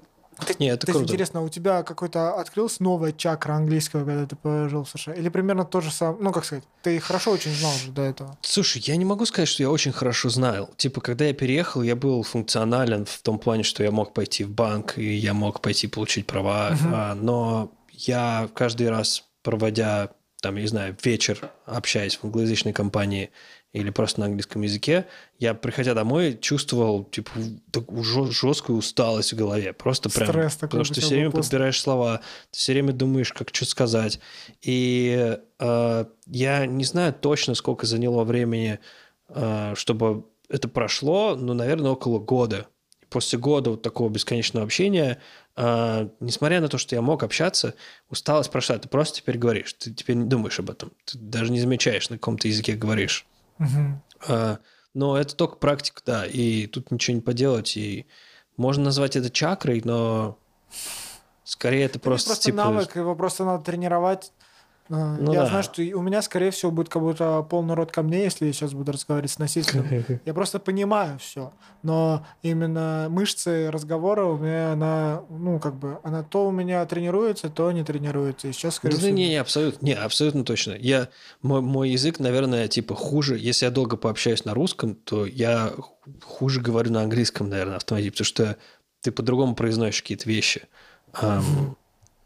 не, это то есть, круто. интересно, у тебя какой-то открылась новая чакра английского, когда ты пожил в США? Или примерно то же самое? Ну, как сказать, ты хорошо очень знал же до этого. Слушай, я не могу сказать, что я очень хорошо знал. Типа, когда я переехал, я был функционален в том плане, что я мог пойти в банк, и я мог пойти получить права. А, но я каждый раз, проводя там, я не знаю, вечер общаясь в англоязычной компании или просто на английском языке, я, приходя домой, чувствовал, типа, такую жесткую усталость в голове. Просто прям... Стресс такой. Потому что ты все время пост... подбираешь слова, ты все время думаешь, как что сказать. И э, я не знаю точно, сколько заняло времени, э, чтобы это прошло, но, наверное, около года. После года вот такого бесконечного общения а, несмотря на то, что я мог общаться, усталость прошла. Ты просто теперь говоришь, ты теперь не думаешь об этом. Ты даже не замечаешь, на каком то языке говоришь. Угу. Но это только практика, да, и тут ничего не поделать. И можно назвать это чакрой, но скорее это, это просто, просто типа... навык, его просто надо тренировать ну, я да. знаю, что у меня, скорее всего, будет как будто полный рот камней, если я сейчас буду разговаривать с носителем. [laughs] Я просто понимаю все. Но именно мышцы разговора у меня, она, ну, как бы, она то у меня тренируется, то не тренируется. И сейчас, скорее да, всего... Не, не, абсолютно, не, абсолютно точно. Я, мой, мой язык, наверное, типа хуже. Если я долго пообщаюсь на русском, то я хуже говорю на английском, наверное, автоматически, потому что ты по-другому произносишь какие-то вещи. Um,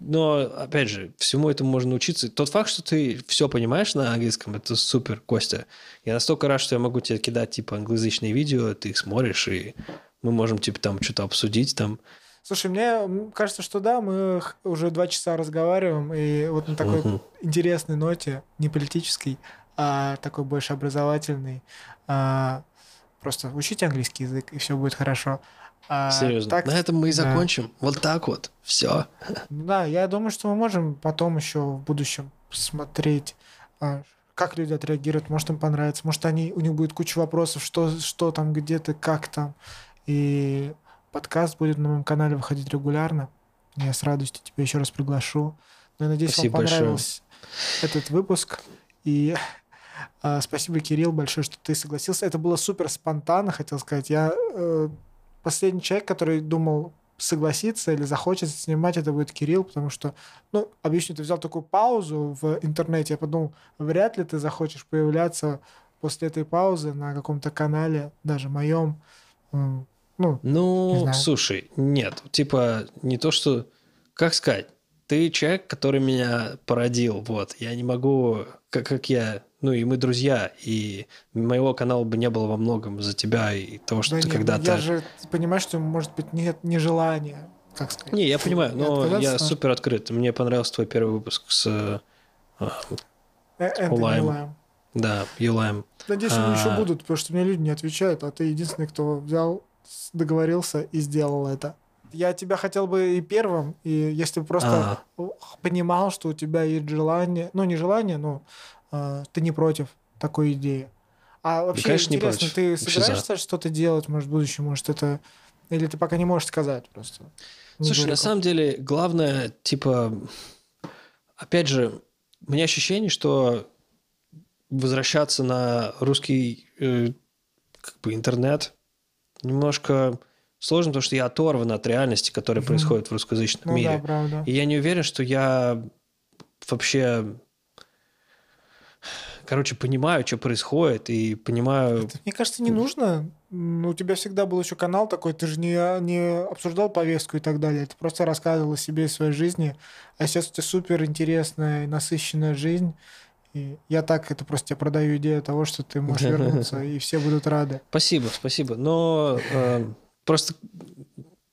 но, опять же, всему этому можно учиться. Тот факт, что ты все понимаешь на английском, это супер, Костя. Я настолько рад, что я могу тебе кидать, типа, англоязычные видео, ты их смотришь, и мы можем, типа, там что-то обсудить там. Слушай, мне кажется, что да, мы уже два часа разговариваем, и вот на такой uh-huh. интересной ноте, не политической, а такой больше образовательный. А, просто учите английский язык, и все будет хорошо. А, Серьезно. Так, На этом мы и закончим. Да. Вот так вот. Все. Да, я думаю, что мы можем потом еще в будущем посмотреть, а, как люди отреагируют. Может, им понравится. Может, они, у них будет куча вопросов, что, что там, где ты, как там. И подкаст будет на моем канале выходить регулярно. Я с радостью тебя еще раз приглашу. Ну, я надеюсь, Спасибо вам понравился большое. этот выпуск. И а, спасибо, Кирилл, большое, что ты согласился. Это было супер спонтанно, хотел сказать. Я э, последний человек, который думал согласиться или захочет снимать, это будет Кирилл, потому что, ну, объясню, ты взял такую паузу в интернете, я подумал, вряд ли ты захочешь появляться после этой паузы на каком-то канале, даже моем. Ну, ну не слушай, нет, типа не то, что, как сказать, ты человек, который меня породил, вот, я не могу, как, как я ну и мы друзья, и моего канала бы не было во многом за тебя и того, что да ты когда-то... Я же понимаю, что, может быть, нет нежелания, как сказать. Не, я понимаю, но я супер открыт. Мне понравился твой первый выпуск с э, э, Улаем. Да, Юлаем. Надеюсь, они а... еще будут, потому что мне люди не отвечают, а ты единственный, кто взял, договорился и сделал это. Я тебя хотел бы и первым, и если бы просто а... понимал, что у тебя есть желание, ну не желание, но а, ты не против такой идеи. А вообще, да, конечно, интересно, ты собираешься что-то делать, может, в будущем, может, это... Или ты пока не можешь сказать просто? Слушай, на самом деле, главное, типа, опять же, у меня ощущение, что возвращаться на русский э, как бы интернет немножко сложно, потому что я оторван от реальности, которая mm-hmm. происходит в русскоязычном ну, мире. Да, правда. И я не уверен, что я вообще короче, понимаю, что происходит, и понимаю... Это, мне кажется, не нужно. Ну, у тебя всегда был еще канал такой, ты же не, не обсуждал повестку и так далее. Ты просто рассказывал о себе и своей жизни. А сейчас у тебя супер интересная и насыщенная жизнь. И я так это просто тебе продаю идею того, что ты можешь [laughs] вернуться, и все будут рады. Спасибо, спасибо. Но э, просто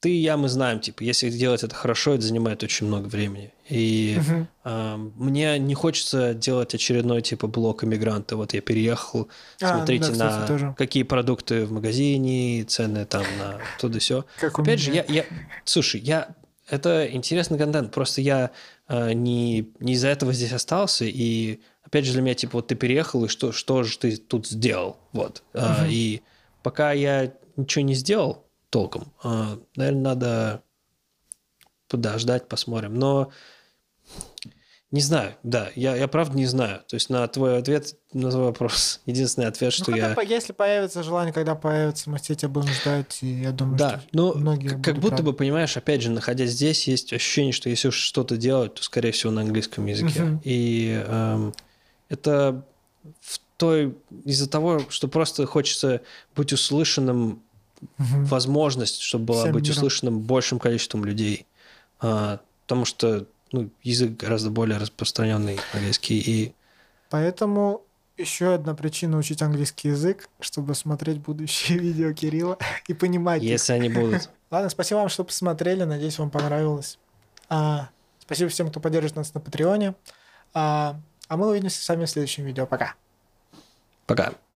ты и я, мы знаем, типа, если делать это хорошо, это занимает очень много времени. И угу. э, мне не хочется делать очередной, типа, блок иммигранта. Вот я переехал, а, смотрите да, кстати, на тоже. какие продукты в магазине, цены там на туда все. Опять же, я, я, слушай, я это интересный контент. Просто я э, не, не из-за этого здесь остался. И опять же, для меня, типа, вот ты переехал, и что, что же ты тут сделал? Вот. Угу. А, и пока я ничего не сделал, толком. А, наверное, надо подождать, посмотрим. Но не знаю, да, я, я правда не знаю. То есть на твой ответ, на твой вопрос, [laughs] единственный ответ, ну, что я... Если появится желание, когда появится, мы тебя будем ждать, и я думаю, да, что ну, многие как будто рады. бы, понимаешь, опять же, находясь здесь, есть ощущение, что если уж что-то делать, то, скорее всего, на английском языке. Угу. И эм, это в той... Из-за того, что просто хочется быть услышанным угу. возможность, чтобы была быть миром. услышанным большим количеством людей. А, потому что ну, язык гораздо более распространенный английский. И Поэтому еще одна причина учить английский язык, чтобы смотреть будущие [laughs] видео Кирилла и понимать их. если они будут... [laughs] Ладно, спасибо вам, что посмотрели. Надеюсь, вам понравилось. А, спасибо всем, кто поддерживает нас на Патреоне. А, а мы увидимся с вами в следующем видео. Пока. Пока.